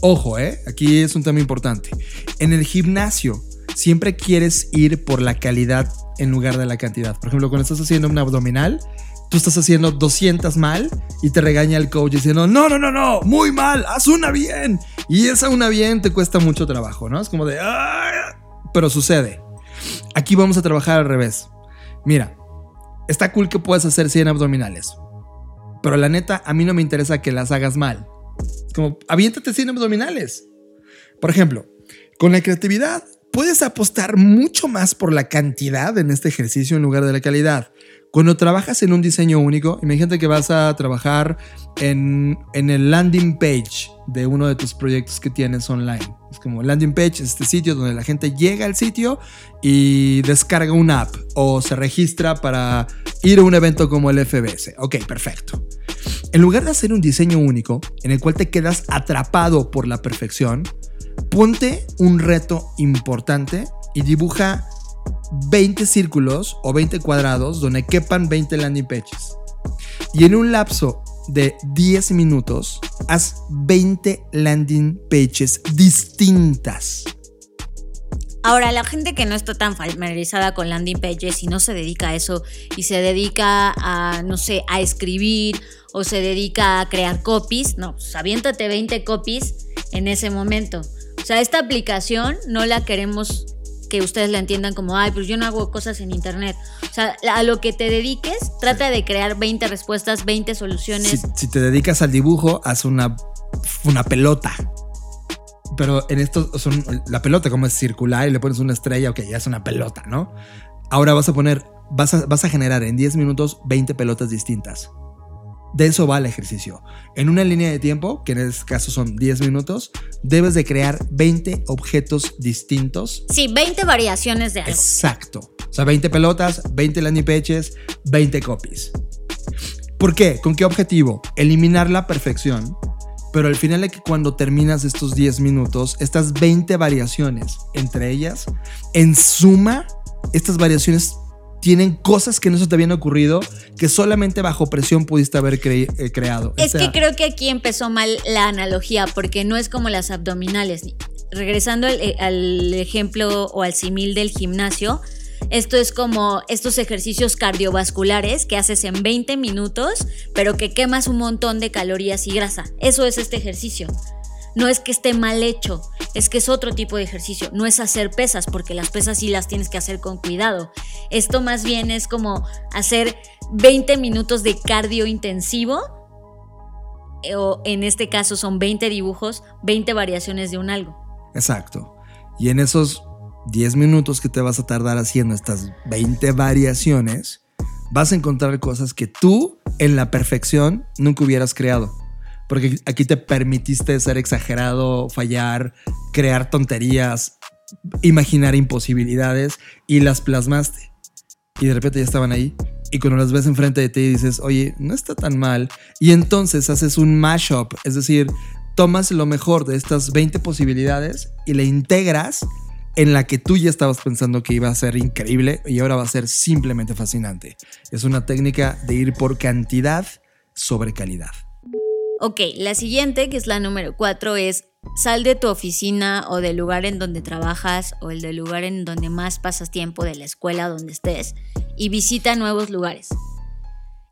Ojo, ¿eh? Aquí es un tema importante. En el gimnasio, siempre quieres ir por la calidad en lugar de la cantidad. Por ejemplo, cuando estás haciendo un abdominal, tú estás haciendo 200 mal y te regaña el coach diciendo, no, no, no, no, muy mal, haz una bien. Y esa una bien te cuesta mucho trabajo, ¿no? Es como de, pero sucede. Aquí vamos a trabajar al revés. Mira, está cool que puedas hacer 100 abdominales. Pero la neta, a mí no me interesa que las hagas mal. Es como, aviéntate 100 abdominales. Por ejemplo, con la creatividad puedes apostar mucho más por la cantidad en este ejercicio en lugar de la calidad. Cuando trabajas en un diseño único, imagínate que vas a trabajar en, en el landing page de uno de tus proyectos que tienes online. Es como landing page, es este sitio donde la gente llega al sitio y descarga una app o se registra para ir a un evento como el FBS. Ok, perfecto. En lugar de hacer un diseño único en el cual te quedas atrapado por la perfección, ponte un reto importante y dibuja 20 círculos o 20 cuadrados donde quepan 20 landing pages. Y en un lapso de 10 minutos, haz 20 landing pages distintas. Ahora, la gente que no está tan familiarizada con landing pages y no se dedica a eso y se dedica a, no sé, a escribir o se dedica a crear copies, no, pues aviéntate 20 copies en ese momento. O sea, esta aplicación no la queremos que ustedes la entiendan como, ay, pues yo no hago cosas en internet. O sea, a lo que te dediques, trata de crear 20 respuestas, 20 soluciones. Si, si te dedicas al dibujo, haz una, una pelota. Pero en esto son la pelota como es circular y le pones una estrella, ok, ya es una pelota, ¿no? Ahora vas a poner, vas a, vas a generar en 10 minutos 20 pelotas distintas. De eso va el ejercicio. En una línea de tiempo, que en este caso son 10 minutos, debes de crear 20 objetos distintos. Sí, 20 variaciones de algo. Exacto. O sea, 20 pelotas, 20 landing pages, 20 copies. ¿Por qué? ¿Con qué objetivo? Eliminar la perfección. Pero al final de que cuando terminas estos 10 minutos, estas 20 variaciones, entre ellas, en suma, estas variaciones tienen cosas que no se te habían ocurrido, que solamente bajo presión pudiste haber cre eh, creado. Es o sea, que creo que aquí empezó mal la analogía, porque no es como las abdominales. Regresando al, eh, al ejemplo o al simil del gimnasio, esto es como estos ejercicios cardiovasculares que haces en 20 minutos, pero que quemas un montón de calorías y grasa. Eso es este ejercicio. No es que esté mal hecho, es que es otro tipo de ejercicio. No es hacer pesas, porque las pesas sí las tienes que hacer con cuidado. Esto más bien es como hacer 20 minutos de cardio intensivo. O en este caso son 20 dibujos, 20 variaciones de un algo. Exacto. Y en esos 10 minutos que te vas a tardar haciendo estas 20 variaciones, vas a encontrar cosas que tú en la perfección nunca hubieras creado. Porque aquí te permitiste ser exagerado, fallar, crear tonterías, imaginar imposibilidades y las plasmaste. Y de repente ya estaban ahí. Y cuando las ves enfrente de ti dices, oye, no está tan mal. Y entonces haces un mashup, es decir, tomas lo mejor de estas 20 posibilidades y le integras en la que tú ya estabas pensando que iba a ser increíble y ahora va a ser simplemente fascinante. Es una técnica de ir por cantidad sobre calidad. Ok, la siguiente, que es la número 4, es sal de tu oficina o del lugar en donde trabajas o el del lugar en donde más pasas tiempo de la escuela donde estés y visita nuevos lugares.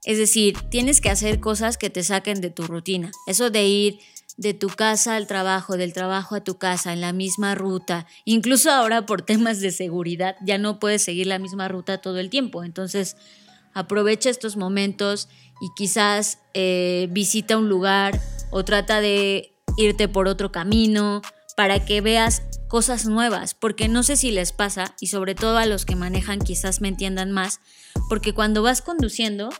Es decir, tienes que hacer cosas que te saquen de tu rutina. Eso de ir de tu casa al trabajo, del trabajo a tu casa, en la misma ruta. Incluso ahora por temas de seguridad ya no puedes seguir la misma ruta todo el tiempo. Entonces, aprovecha estos momentos y quizás eh, visita un lugar o trata de irte por otro camino para que veas cosas nuevas, porque no sé si les pasa, y sobre todo a los que manejan quizás me entiendan más, porque cuando vas conduciendo,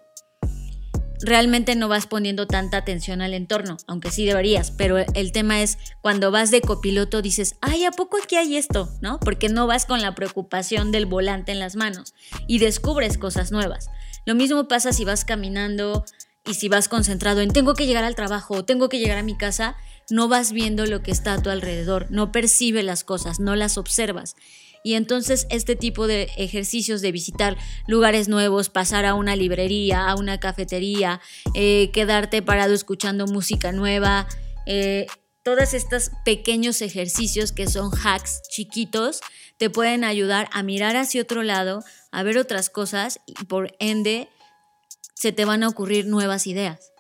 realmente no vas poniendo tanta atención al entorno, aunque sí deberías, pero el tema es cuando vas de copiloto dices, ay, ¿a poco aquí hay esto? ¿No? Porque no vas con la preocupación del volante en las manos y descubres cosas nuevas. Lo mismo pasa si vas caminando y si vas concentrado en tengo que llegar al trabajo o tengo que llegar a mi casa, no vas viendo lo que está a tu alrededor, no percibes las cosas, no las observas. Y entonces este tipo de ejercicios de visitar lugares nuevos, pasar a una librería, a una cafetería, eh, quedarte parado escuchando música nueva, eh, todos estos pequeños ejercicios que son hacks chiquitos te pueden ayudar a mirar hacia otro lado, a ver otras cosas y por ende se te van a ocurrir nuevas ideas.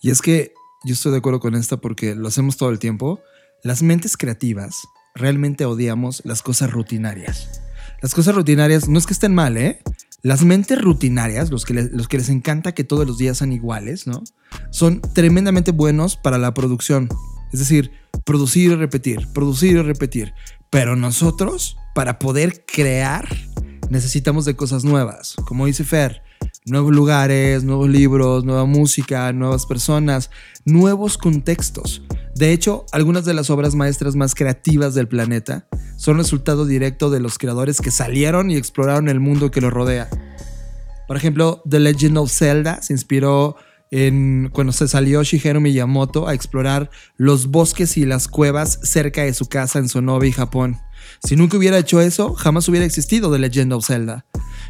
Y es que yo estoy de acuerdo con esta porque lo hacemos todo el tiempo. Las mentes creativas realmente odiamos las cosas rutinarias. Las cosas rutinarias no es que estén mal, ¿eh? Las mentes rutinarias, los que, les, los que les encanta que todos los días sean iguales, ¿no? Son tremendamente buenos para la producción. Es decir, producir y repetir, producir y repetir. Pero nosotros, para poder crear, necesitamos de cosas nuevas. Como dice Fer, nuevos lugares, nuevos libros, nueva música, nuevas personas, nuevos contextos. De hecho, algunas de las obras maestras más creativas del planeta son resultado directo de los creadores que salieron y exploraron el mundo que los rodea. Por ejemplo, The Legend of Zelda se inspiró en cuando se salió Shigeru Miyamoto a explorar los bosques y las cuevas cerca de su casa en Sonobe, Japón. Si nunca hubiera hecho eso, jamás hubiera existido The Legend of Zelda.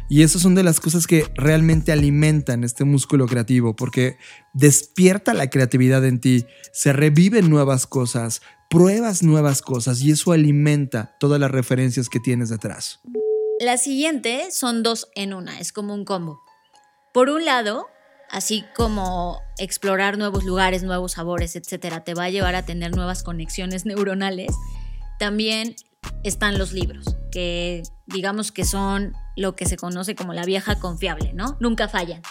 Y esas son de las cosas que realmente alimentan este músculo creativo, porque despierta la creatividad en ti, se reviven nuevas cosas, pruebas nuevas cosas y eso alimenta todas las referencias que tienes detrás. La siguiente son dos en una, es como un combo. Por un lado, así como explorar nuevos lugares, nuevos sabores, etcétera, te va a llevar a tener nuevas conexiones neuronales, también están los libros, que digamos que son lo que se conoce como la vieja confiable, ¿no? Nunca fallan.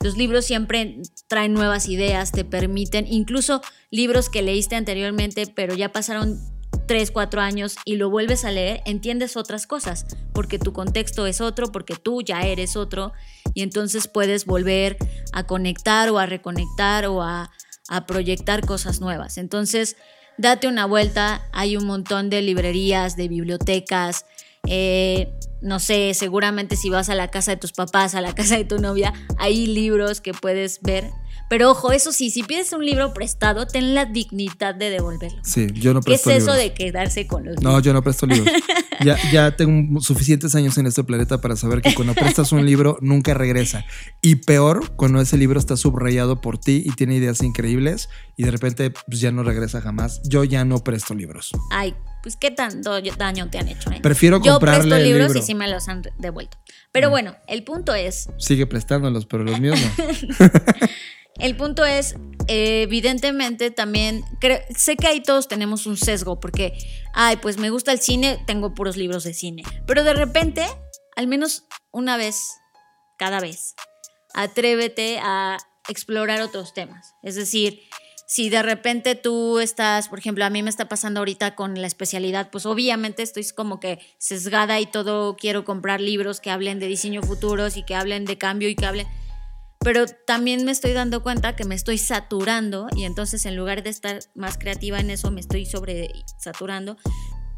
Los libros siempre traen nuevas ideas, te permiten, incluso libros que leíste anteriormente, pero ya pasaron 3, 4 años y lo vuelves a leer, entiendes otras cosas, porque tu contexto es otro, porque tú ya eres otro, y entonces puedes volver a conectar o a reconectar o a, a proyectar cosas nuevas. Entonces, date una vuelta, hay un montón de librerías, de bibliotecas, eh, no sé, seguramente si vas a la casa de tus papás, a la casa de tu novia, hay libros que puedes ver. Pero ojo, eso sí, si pides un libro prestado, ten la dignidad de devolverlo. Sí, yo no ¿Qué es presto eso de quedarse con los No, libros? yo no presto libros. Ya, ya tengo suficientes años en este planeta para saber que cuando prestas un libro nunca regresa. Y peor, cuando ese libro está subrayado por ti y tiene ideas increíbles y de repente pues, ya no regresa jamás. Yo ya no presto libros. Ay, pues qué tanto daño te han hecho, ¿eh? Prefiero Yo comprarle presto libros libro. y sí me los han devuelto. Pero bueno, el punto es, Sigue prestándolos, pero los míos no. el punto es, evidentemente también, sé que ahí todos tenemos un sesgo, porque, ay, pues me gusta el cine, tengo puros libros de cine. Pero de repente, al menos una vez, cada vez, atrévete a explorar otros temas. Es decir, si de repente tú estás, por ejemplo, a mí me está pasando ahorita con la especialidad, pues obviamente estoy como que sesgada y todo quiero comprar libros que hablen de diseño futuros y que hablen de cambio y que hablen... Pero también me estoy dando cuenta que me estoy saturando y entonces en lugar de estar más creativa en eso, me estoy sobre saturando.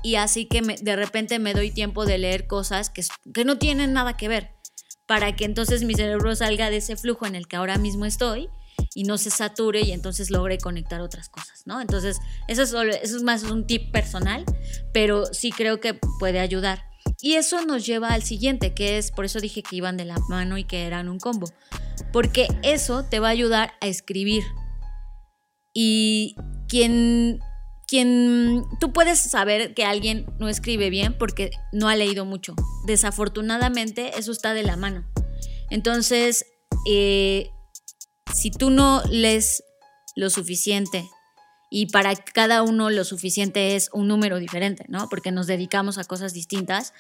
Y así que de repente me doy tiempo de leer cosas que, que no tienen nada que ver, para que entonces mi cerebro salga de ese flujo en el que ahora mismo estoy y no se sature y entonces logre conectar otras cosas, ¿no? Entonces, eso es, eso es más un tip personal, pero sí creo que puede ayudar. Y eso nos lleva al siguiente, que es, por eso dije que iban de la mano y que eran un combo, porque eso te va a ayudar a escribir. Y quien, quien, tú puedes saber que alguien no escribe bien porque no ha leído mucho. Desafortunadamente, eso está de la mano. Entonces, eh, si tú no lees lo suficiente y para cada uno lo suficiente es un número diferente, ¿no? Porque nos dedicamos a cosas distintas.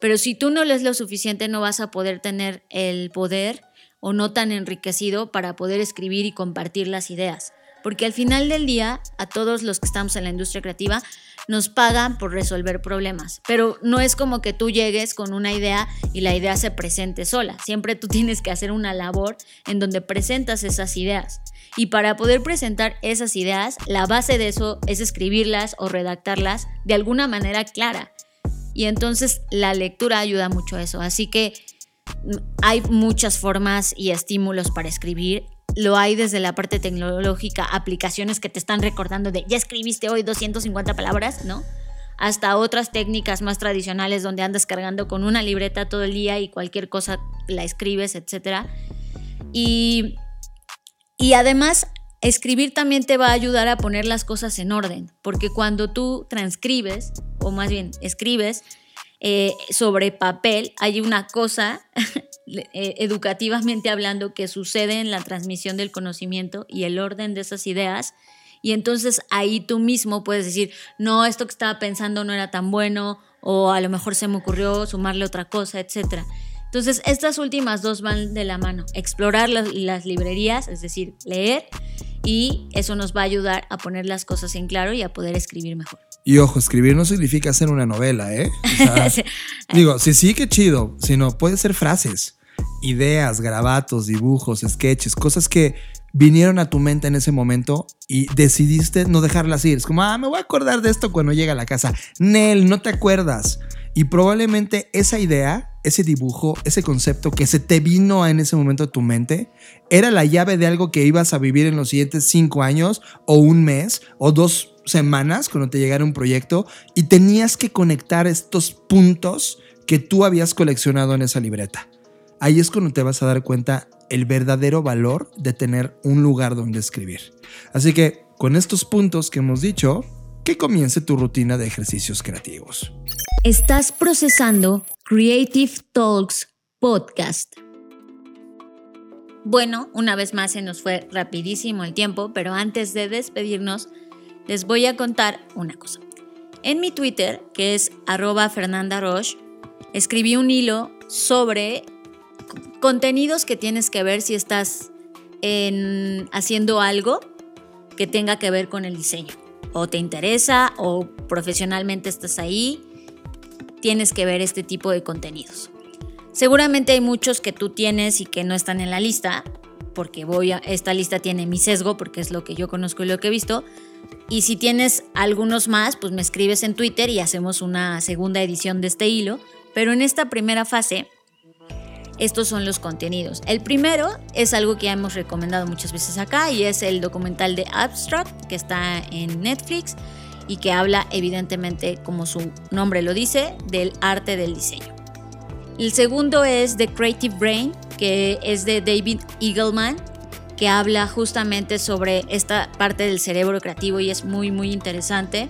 Pero si tú no lees lo suficiente, no vas a poder tener el poder o no tan enriquecido para poder escribir y compartir las ideas. Porque al final del día, a todos los que estamos en la industria creativa, nos pagan por resolver problemas. Pero no es como que tú llegues con una idea y la idea se presente sola. Siempre tú tienes que hacer una labor en donde presentas esas ideas. Y para poder presentar esas ideas, la base de eso es escribirlas o redactarlas de alguna manera clara. Y entonces la lectura ayuda mucho a eso. Así que mm, hay muchas formas y estímulos para escribir. Lo hay desde la parte tecnológica, aplicaciones que te están recordando de ya escribiste hoy 250 palabras, ¿no? Hasta otras técnicas más tradicionales donde andas cargando con una libreta todo el día y cualquier cosa la escribes, etc. Y, y además, escribir también te va a ayudar a poner las cosas en orden, porque cuando tú transcribes, o más bien escribes, eh, sobre papel, hay una cosa, eh, educativamente hablando, que sucede en la transmisión del conocimiento y el orden de esas ideas. Y entonces ahí tú mismo puedes decir, no, esto que estaba pensando no era tan bueno, o a lo mejor se me ocurrió sumarle otra cosa, etc. Entonces, estas últimas dos van de la mano. Explorar las, las librerías, es decir, leer, y eso nos va a ayudar a poner las cosas en claro y a poder escribir mejor. Y ojo, escribir no significa hacer una novela, ¿eh? O sea, digo, sí, sí, qué chido, sino puede ser frases, ideas, grabatos, dibujos, sketches, cosas que vinieron a tu mente en ese momento y decidiste no dejarlas ir. Es como, ah, me voy a acordar de esto cuando llegue a la casa. Nel, no te acuerdas. Y probablemente esa idea, ese dibujo, ese concepto que se te vino en ese momento a tu mente, era la llave de algo que ibas a vivir en los siguientes cinco años o un mes o dos semanas cuando te llegara un proyecto y tenías que conectar estos puntos que tú habías coleccionado en esa libreta. Ahí es cuando te vas a dar cuenta el verdadero valor de tener un lugar donde escribir. Así que con estos puntos que hemos dicho, que comience tu rutina de ejercicios creativos. Estás procesando Creative Talks Podcast. Bueno, una vez más se nos fue rapidísimo el tiempo, pero antes de despedirnos, les voy a contar una cosa. En mi Twitter, que es arroba Fernanda Roche, escribí un hilo sobre contenidos que tienes que ver si estás en, haciendo algo que tenga que ver con el diseño. O te interesa o profesionalmente estás ahí, tienes que ver este tipo de contenidos. Seguramente hay muchos que tú tienes y que no están en la lista, porque voy a, esta lista tiene mi sesgo, porque es lo que yo conozco y lo que he visto. Y si tienes algunos más, pues me escribes en Twitter y hacemos una segunda edición de este hilo. Pero en esta primera fase estos son los contenidos. El primero es algo que ya hemos recomendado muchas veces acá y es el documental de Abstract que está en Netflix y que habla evidentemente, como su nombre lo dice, del arte del diseño. El segundo es The Creative Brain, que es de David Eagleman, que habla justamente sobre esta parte del cerebro creativo y es muy, muy interesante.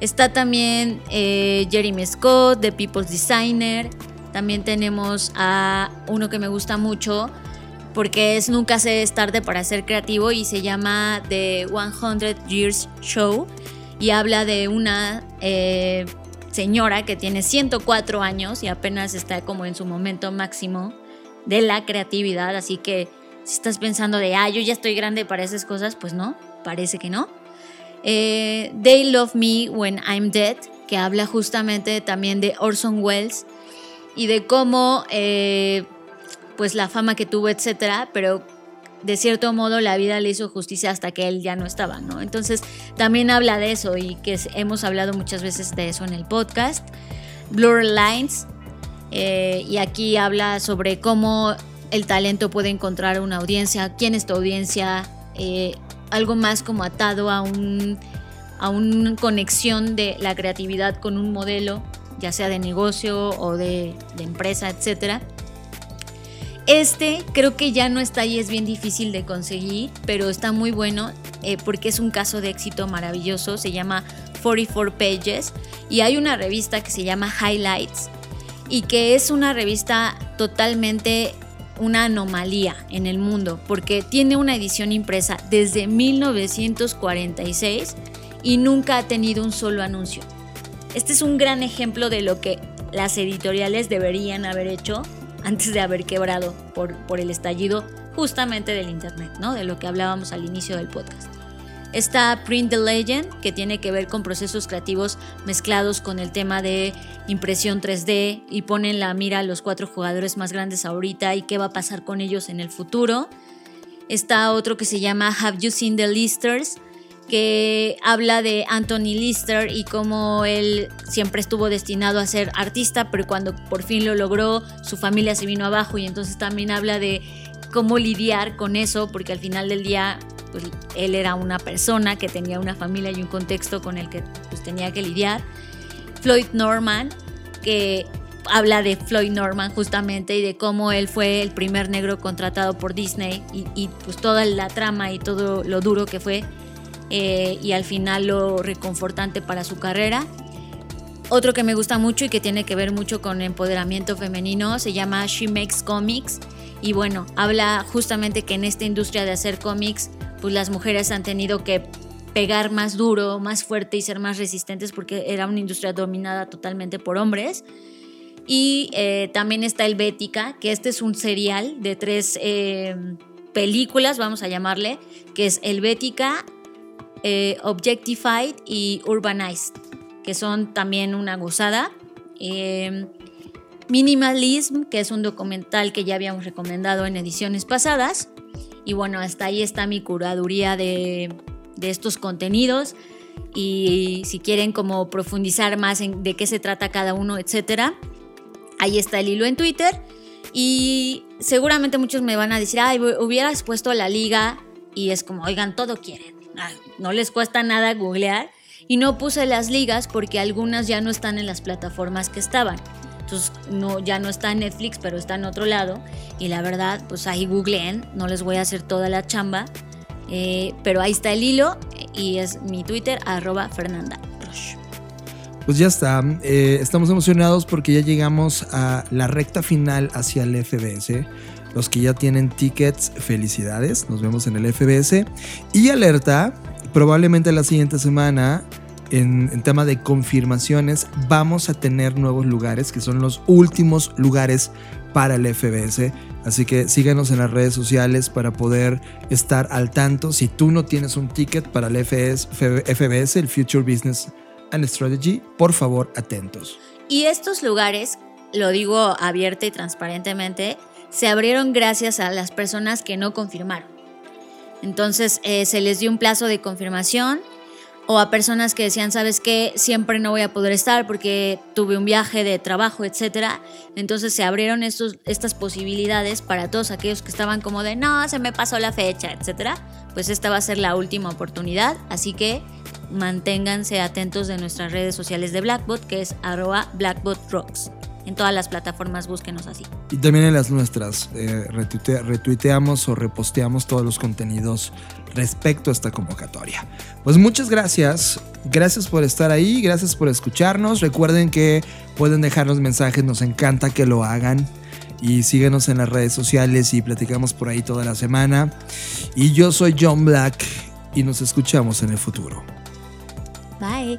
Está también eh, Jeremy Scott, The People's Designer, también tenemos a uno que me gusta mucho porque es Nunca se es tarde para ser creativo y se llama The 100 Years Show y habla de una eh, señora que tiene 104 años y apenas está como en su momento máximo de la creatividad, así que si estás pensando de, ah, yo ya estoy grande para esas cosas, pues no, parece que no. Eh, They Love Me When I'm Dead, que habla justamente también de Orson Welles y de cómo, eh, pues la fama que tuvo, etcétera, pero de cierto modo la vida le hizo justicia hasta que él ya no estaba, ¿no? Entonces también habla de eso y que hemos hablado muchas veces de eso en el podcast. Blur Lines, eh, y aquí habla sobre cómo el talento puede encontrar una audiencia, quién es tu audiencia, eh, algo más como atado a, un, a una conexión de la creatividad con un modelo ya sea de negocio o de, empresa, etc. Este creo que ya no está y es bien difícil de conseguir, pero está muy bueno eh, porque es un caso de éxito maravilloso. Se llama 44 Pages y hay una revista que se llama Highlights y que es una revista totalmente una anomalía en el mundo porque tiene una edición impresa desde 1946 y nunca ha tenido un solo anuncio. Este es un gran ejemplo de lo que las editoriales deberían haber hecho antes de haber quebrado por, por el estallido justamente del Internet, ¿no? De lo que hablábamos al inicio del podcast. Está Print the Legend, que tiene que ver con procesos creativos mezclados con el tema de impresión 3D y ponen la mira a los cuatro jugadores más grandes ahorita y qué va a pasar con ellos en el futuro. Está otro que se llama Have You Seen the Listers, que habla de Anthony Lister y cómo él siempre estuvo destinado a ser artista, pero cuando por fin lo logró, su familia se vino abajo y entonces también habla de cómo lidiar con eso, porque al final del día pues, él era una persona que tenía una familia y un contexto con el que pues, tenía que lidiar. Floyd Norman, que habla de Floyd Norman justamente y de cómo él fue el primer negro contratado por Disney y, y pues toda la trama y todo lo duro que fue eh, y al final lo reconfortante para su carrera. Otro que me gusta mucho y que tiene que ver mucho con empoderamiento femenino se llama She Makes Comics y bueno, habla justamente que en esta industria de hacer cómics, pues las mujeres han tenido que pegar más duro, más fuerte y ser más resistentes porque era una industria dominada totalmente por hombres. Y eh, también está el Bética, que este es un serial de tres eh, películas, vamos a llamarle, que es el Bética, eh, Objectified y Urbanized, que son también una gozada. Eh, Minimalism, que es un documental que ya habíamos recomendado en ediciones pasadas. Y bueno, hasta ahí está mi curaduría de, de estos contenidos. Y si quieren como profundizar más en de qué se trata cada uno, etcétera, ahí está el hilo en Twitter. Y seguramente muchos me van a decir, ay, hubieras puesto la liga. Y es como, oigan, todo quieren. Ay, no les cuesta nada googlear. Y no puse las ligas porque algunas ya no están en las plataformas que estaban. Entonces no, ya no está en Netflix, pero está en otro lado. Y la verdad, pues ahí googleen, no les voy a hacer toda la chamba. Eh, pero ahí está el hilo y es mi Twitter, arroba Fernanda Roche. Pues ya está. Eh, estamos emocionados porque ya llegamos a la recta final hacia el FBS. Los que ya tienen tickets, felicidades. Nos vemos en el FBS. Y alerta, probablemente la siguiente semana, en, tema de confirmaciones, vamos a tener nuevos lugares, que son los últimos lugares para el FBS. Así que síganos en las redes sociales para poder estar al tanto. Si tú no tienes un ticket para el FBS, el Future Business and Strategy, por favor, atentos. Y estos lugares, lo digo abierta y transparentemente, se abrieron gracias a las personas que no confirmaron. Entonces eh, se les dio un plazo de confirmación o a personas que decían, sabes qué, siempre no voy a poder estar porque tuve un viaje de trabajo, etcétera. Entonces se abrieron estos, estas posibilidades para todos aquellos que estaban como de, no, se me pasó la fecha, etcétera. Pues esta va a ser la última oportunidad, así que manténganse atentos de nuestras redes sociales de Blackbot, que es arroba blackbotrocks. En todas las plataformas búsquenos así. Y también en las nuestras. Eh, retuite, retuiteamos o reposteamos todos los contenidos respecto a esta convocatoria. Pues muchas gracias. Gracias por estar ahí. Gracias por escucharnos. Recuerden que pueden dejarnos mensajes. Nos encanta que lo hagan. Y síguenos en las redes sociales y platicamos por ahí toda la semana. Y yo soy John Black y nos escuchamos en el futuro. Bye.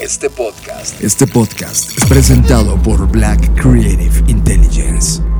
Este podcast Este podcast es presentado por Black Creative Intelligence.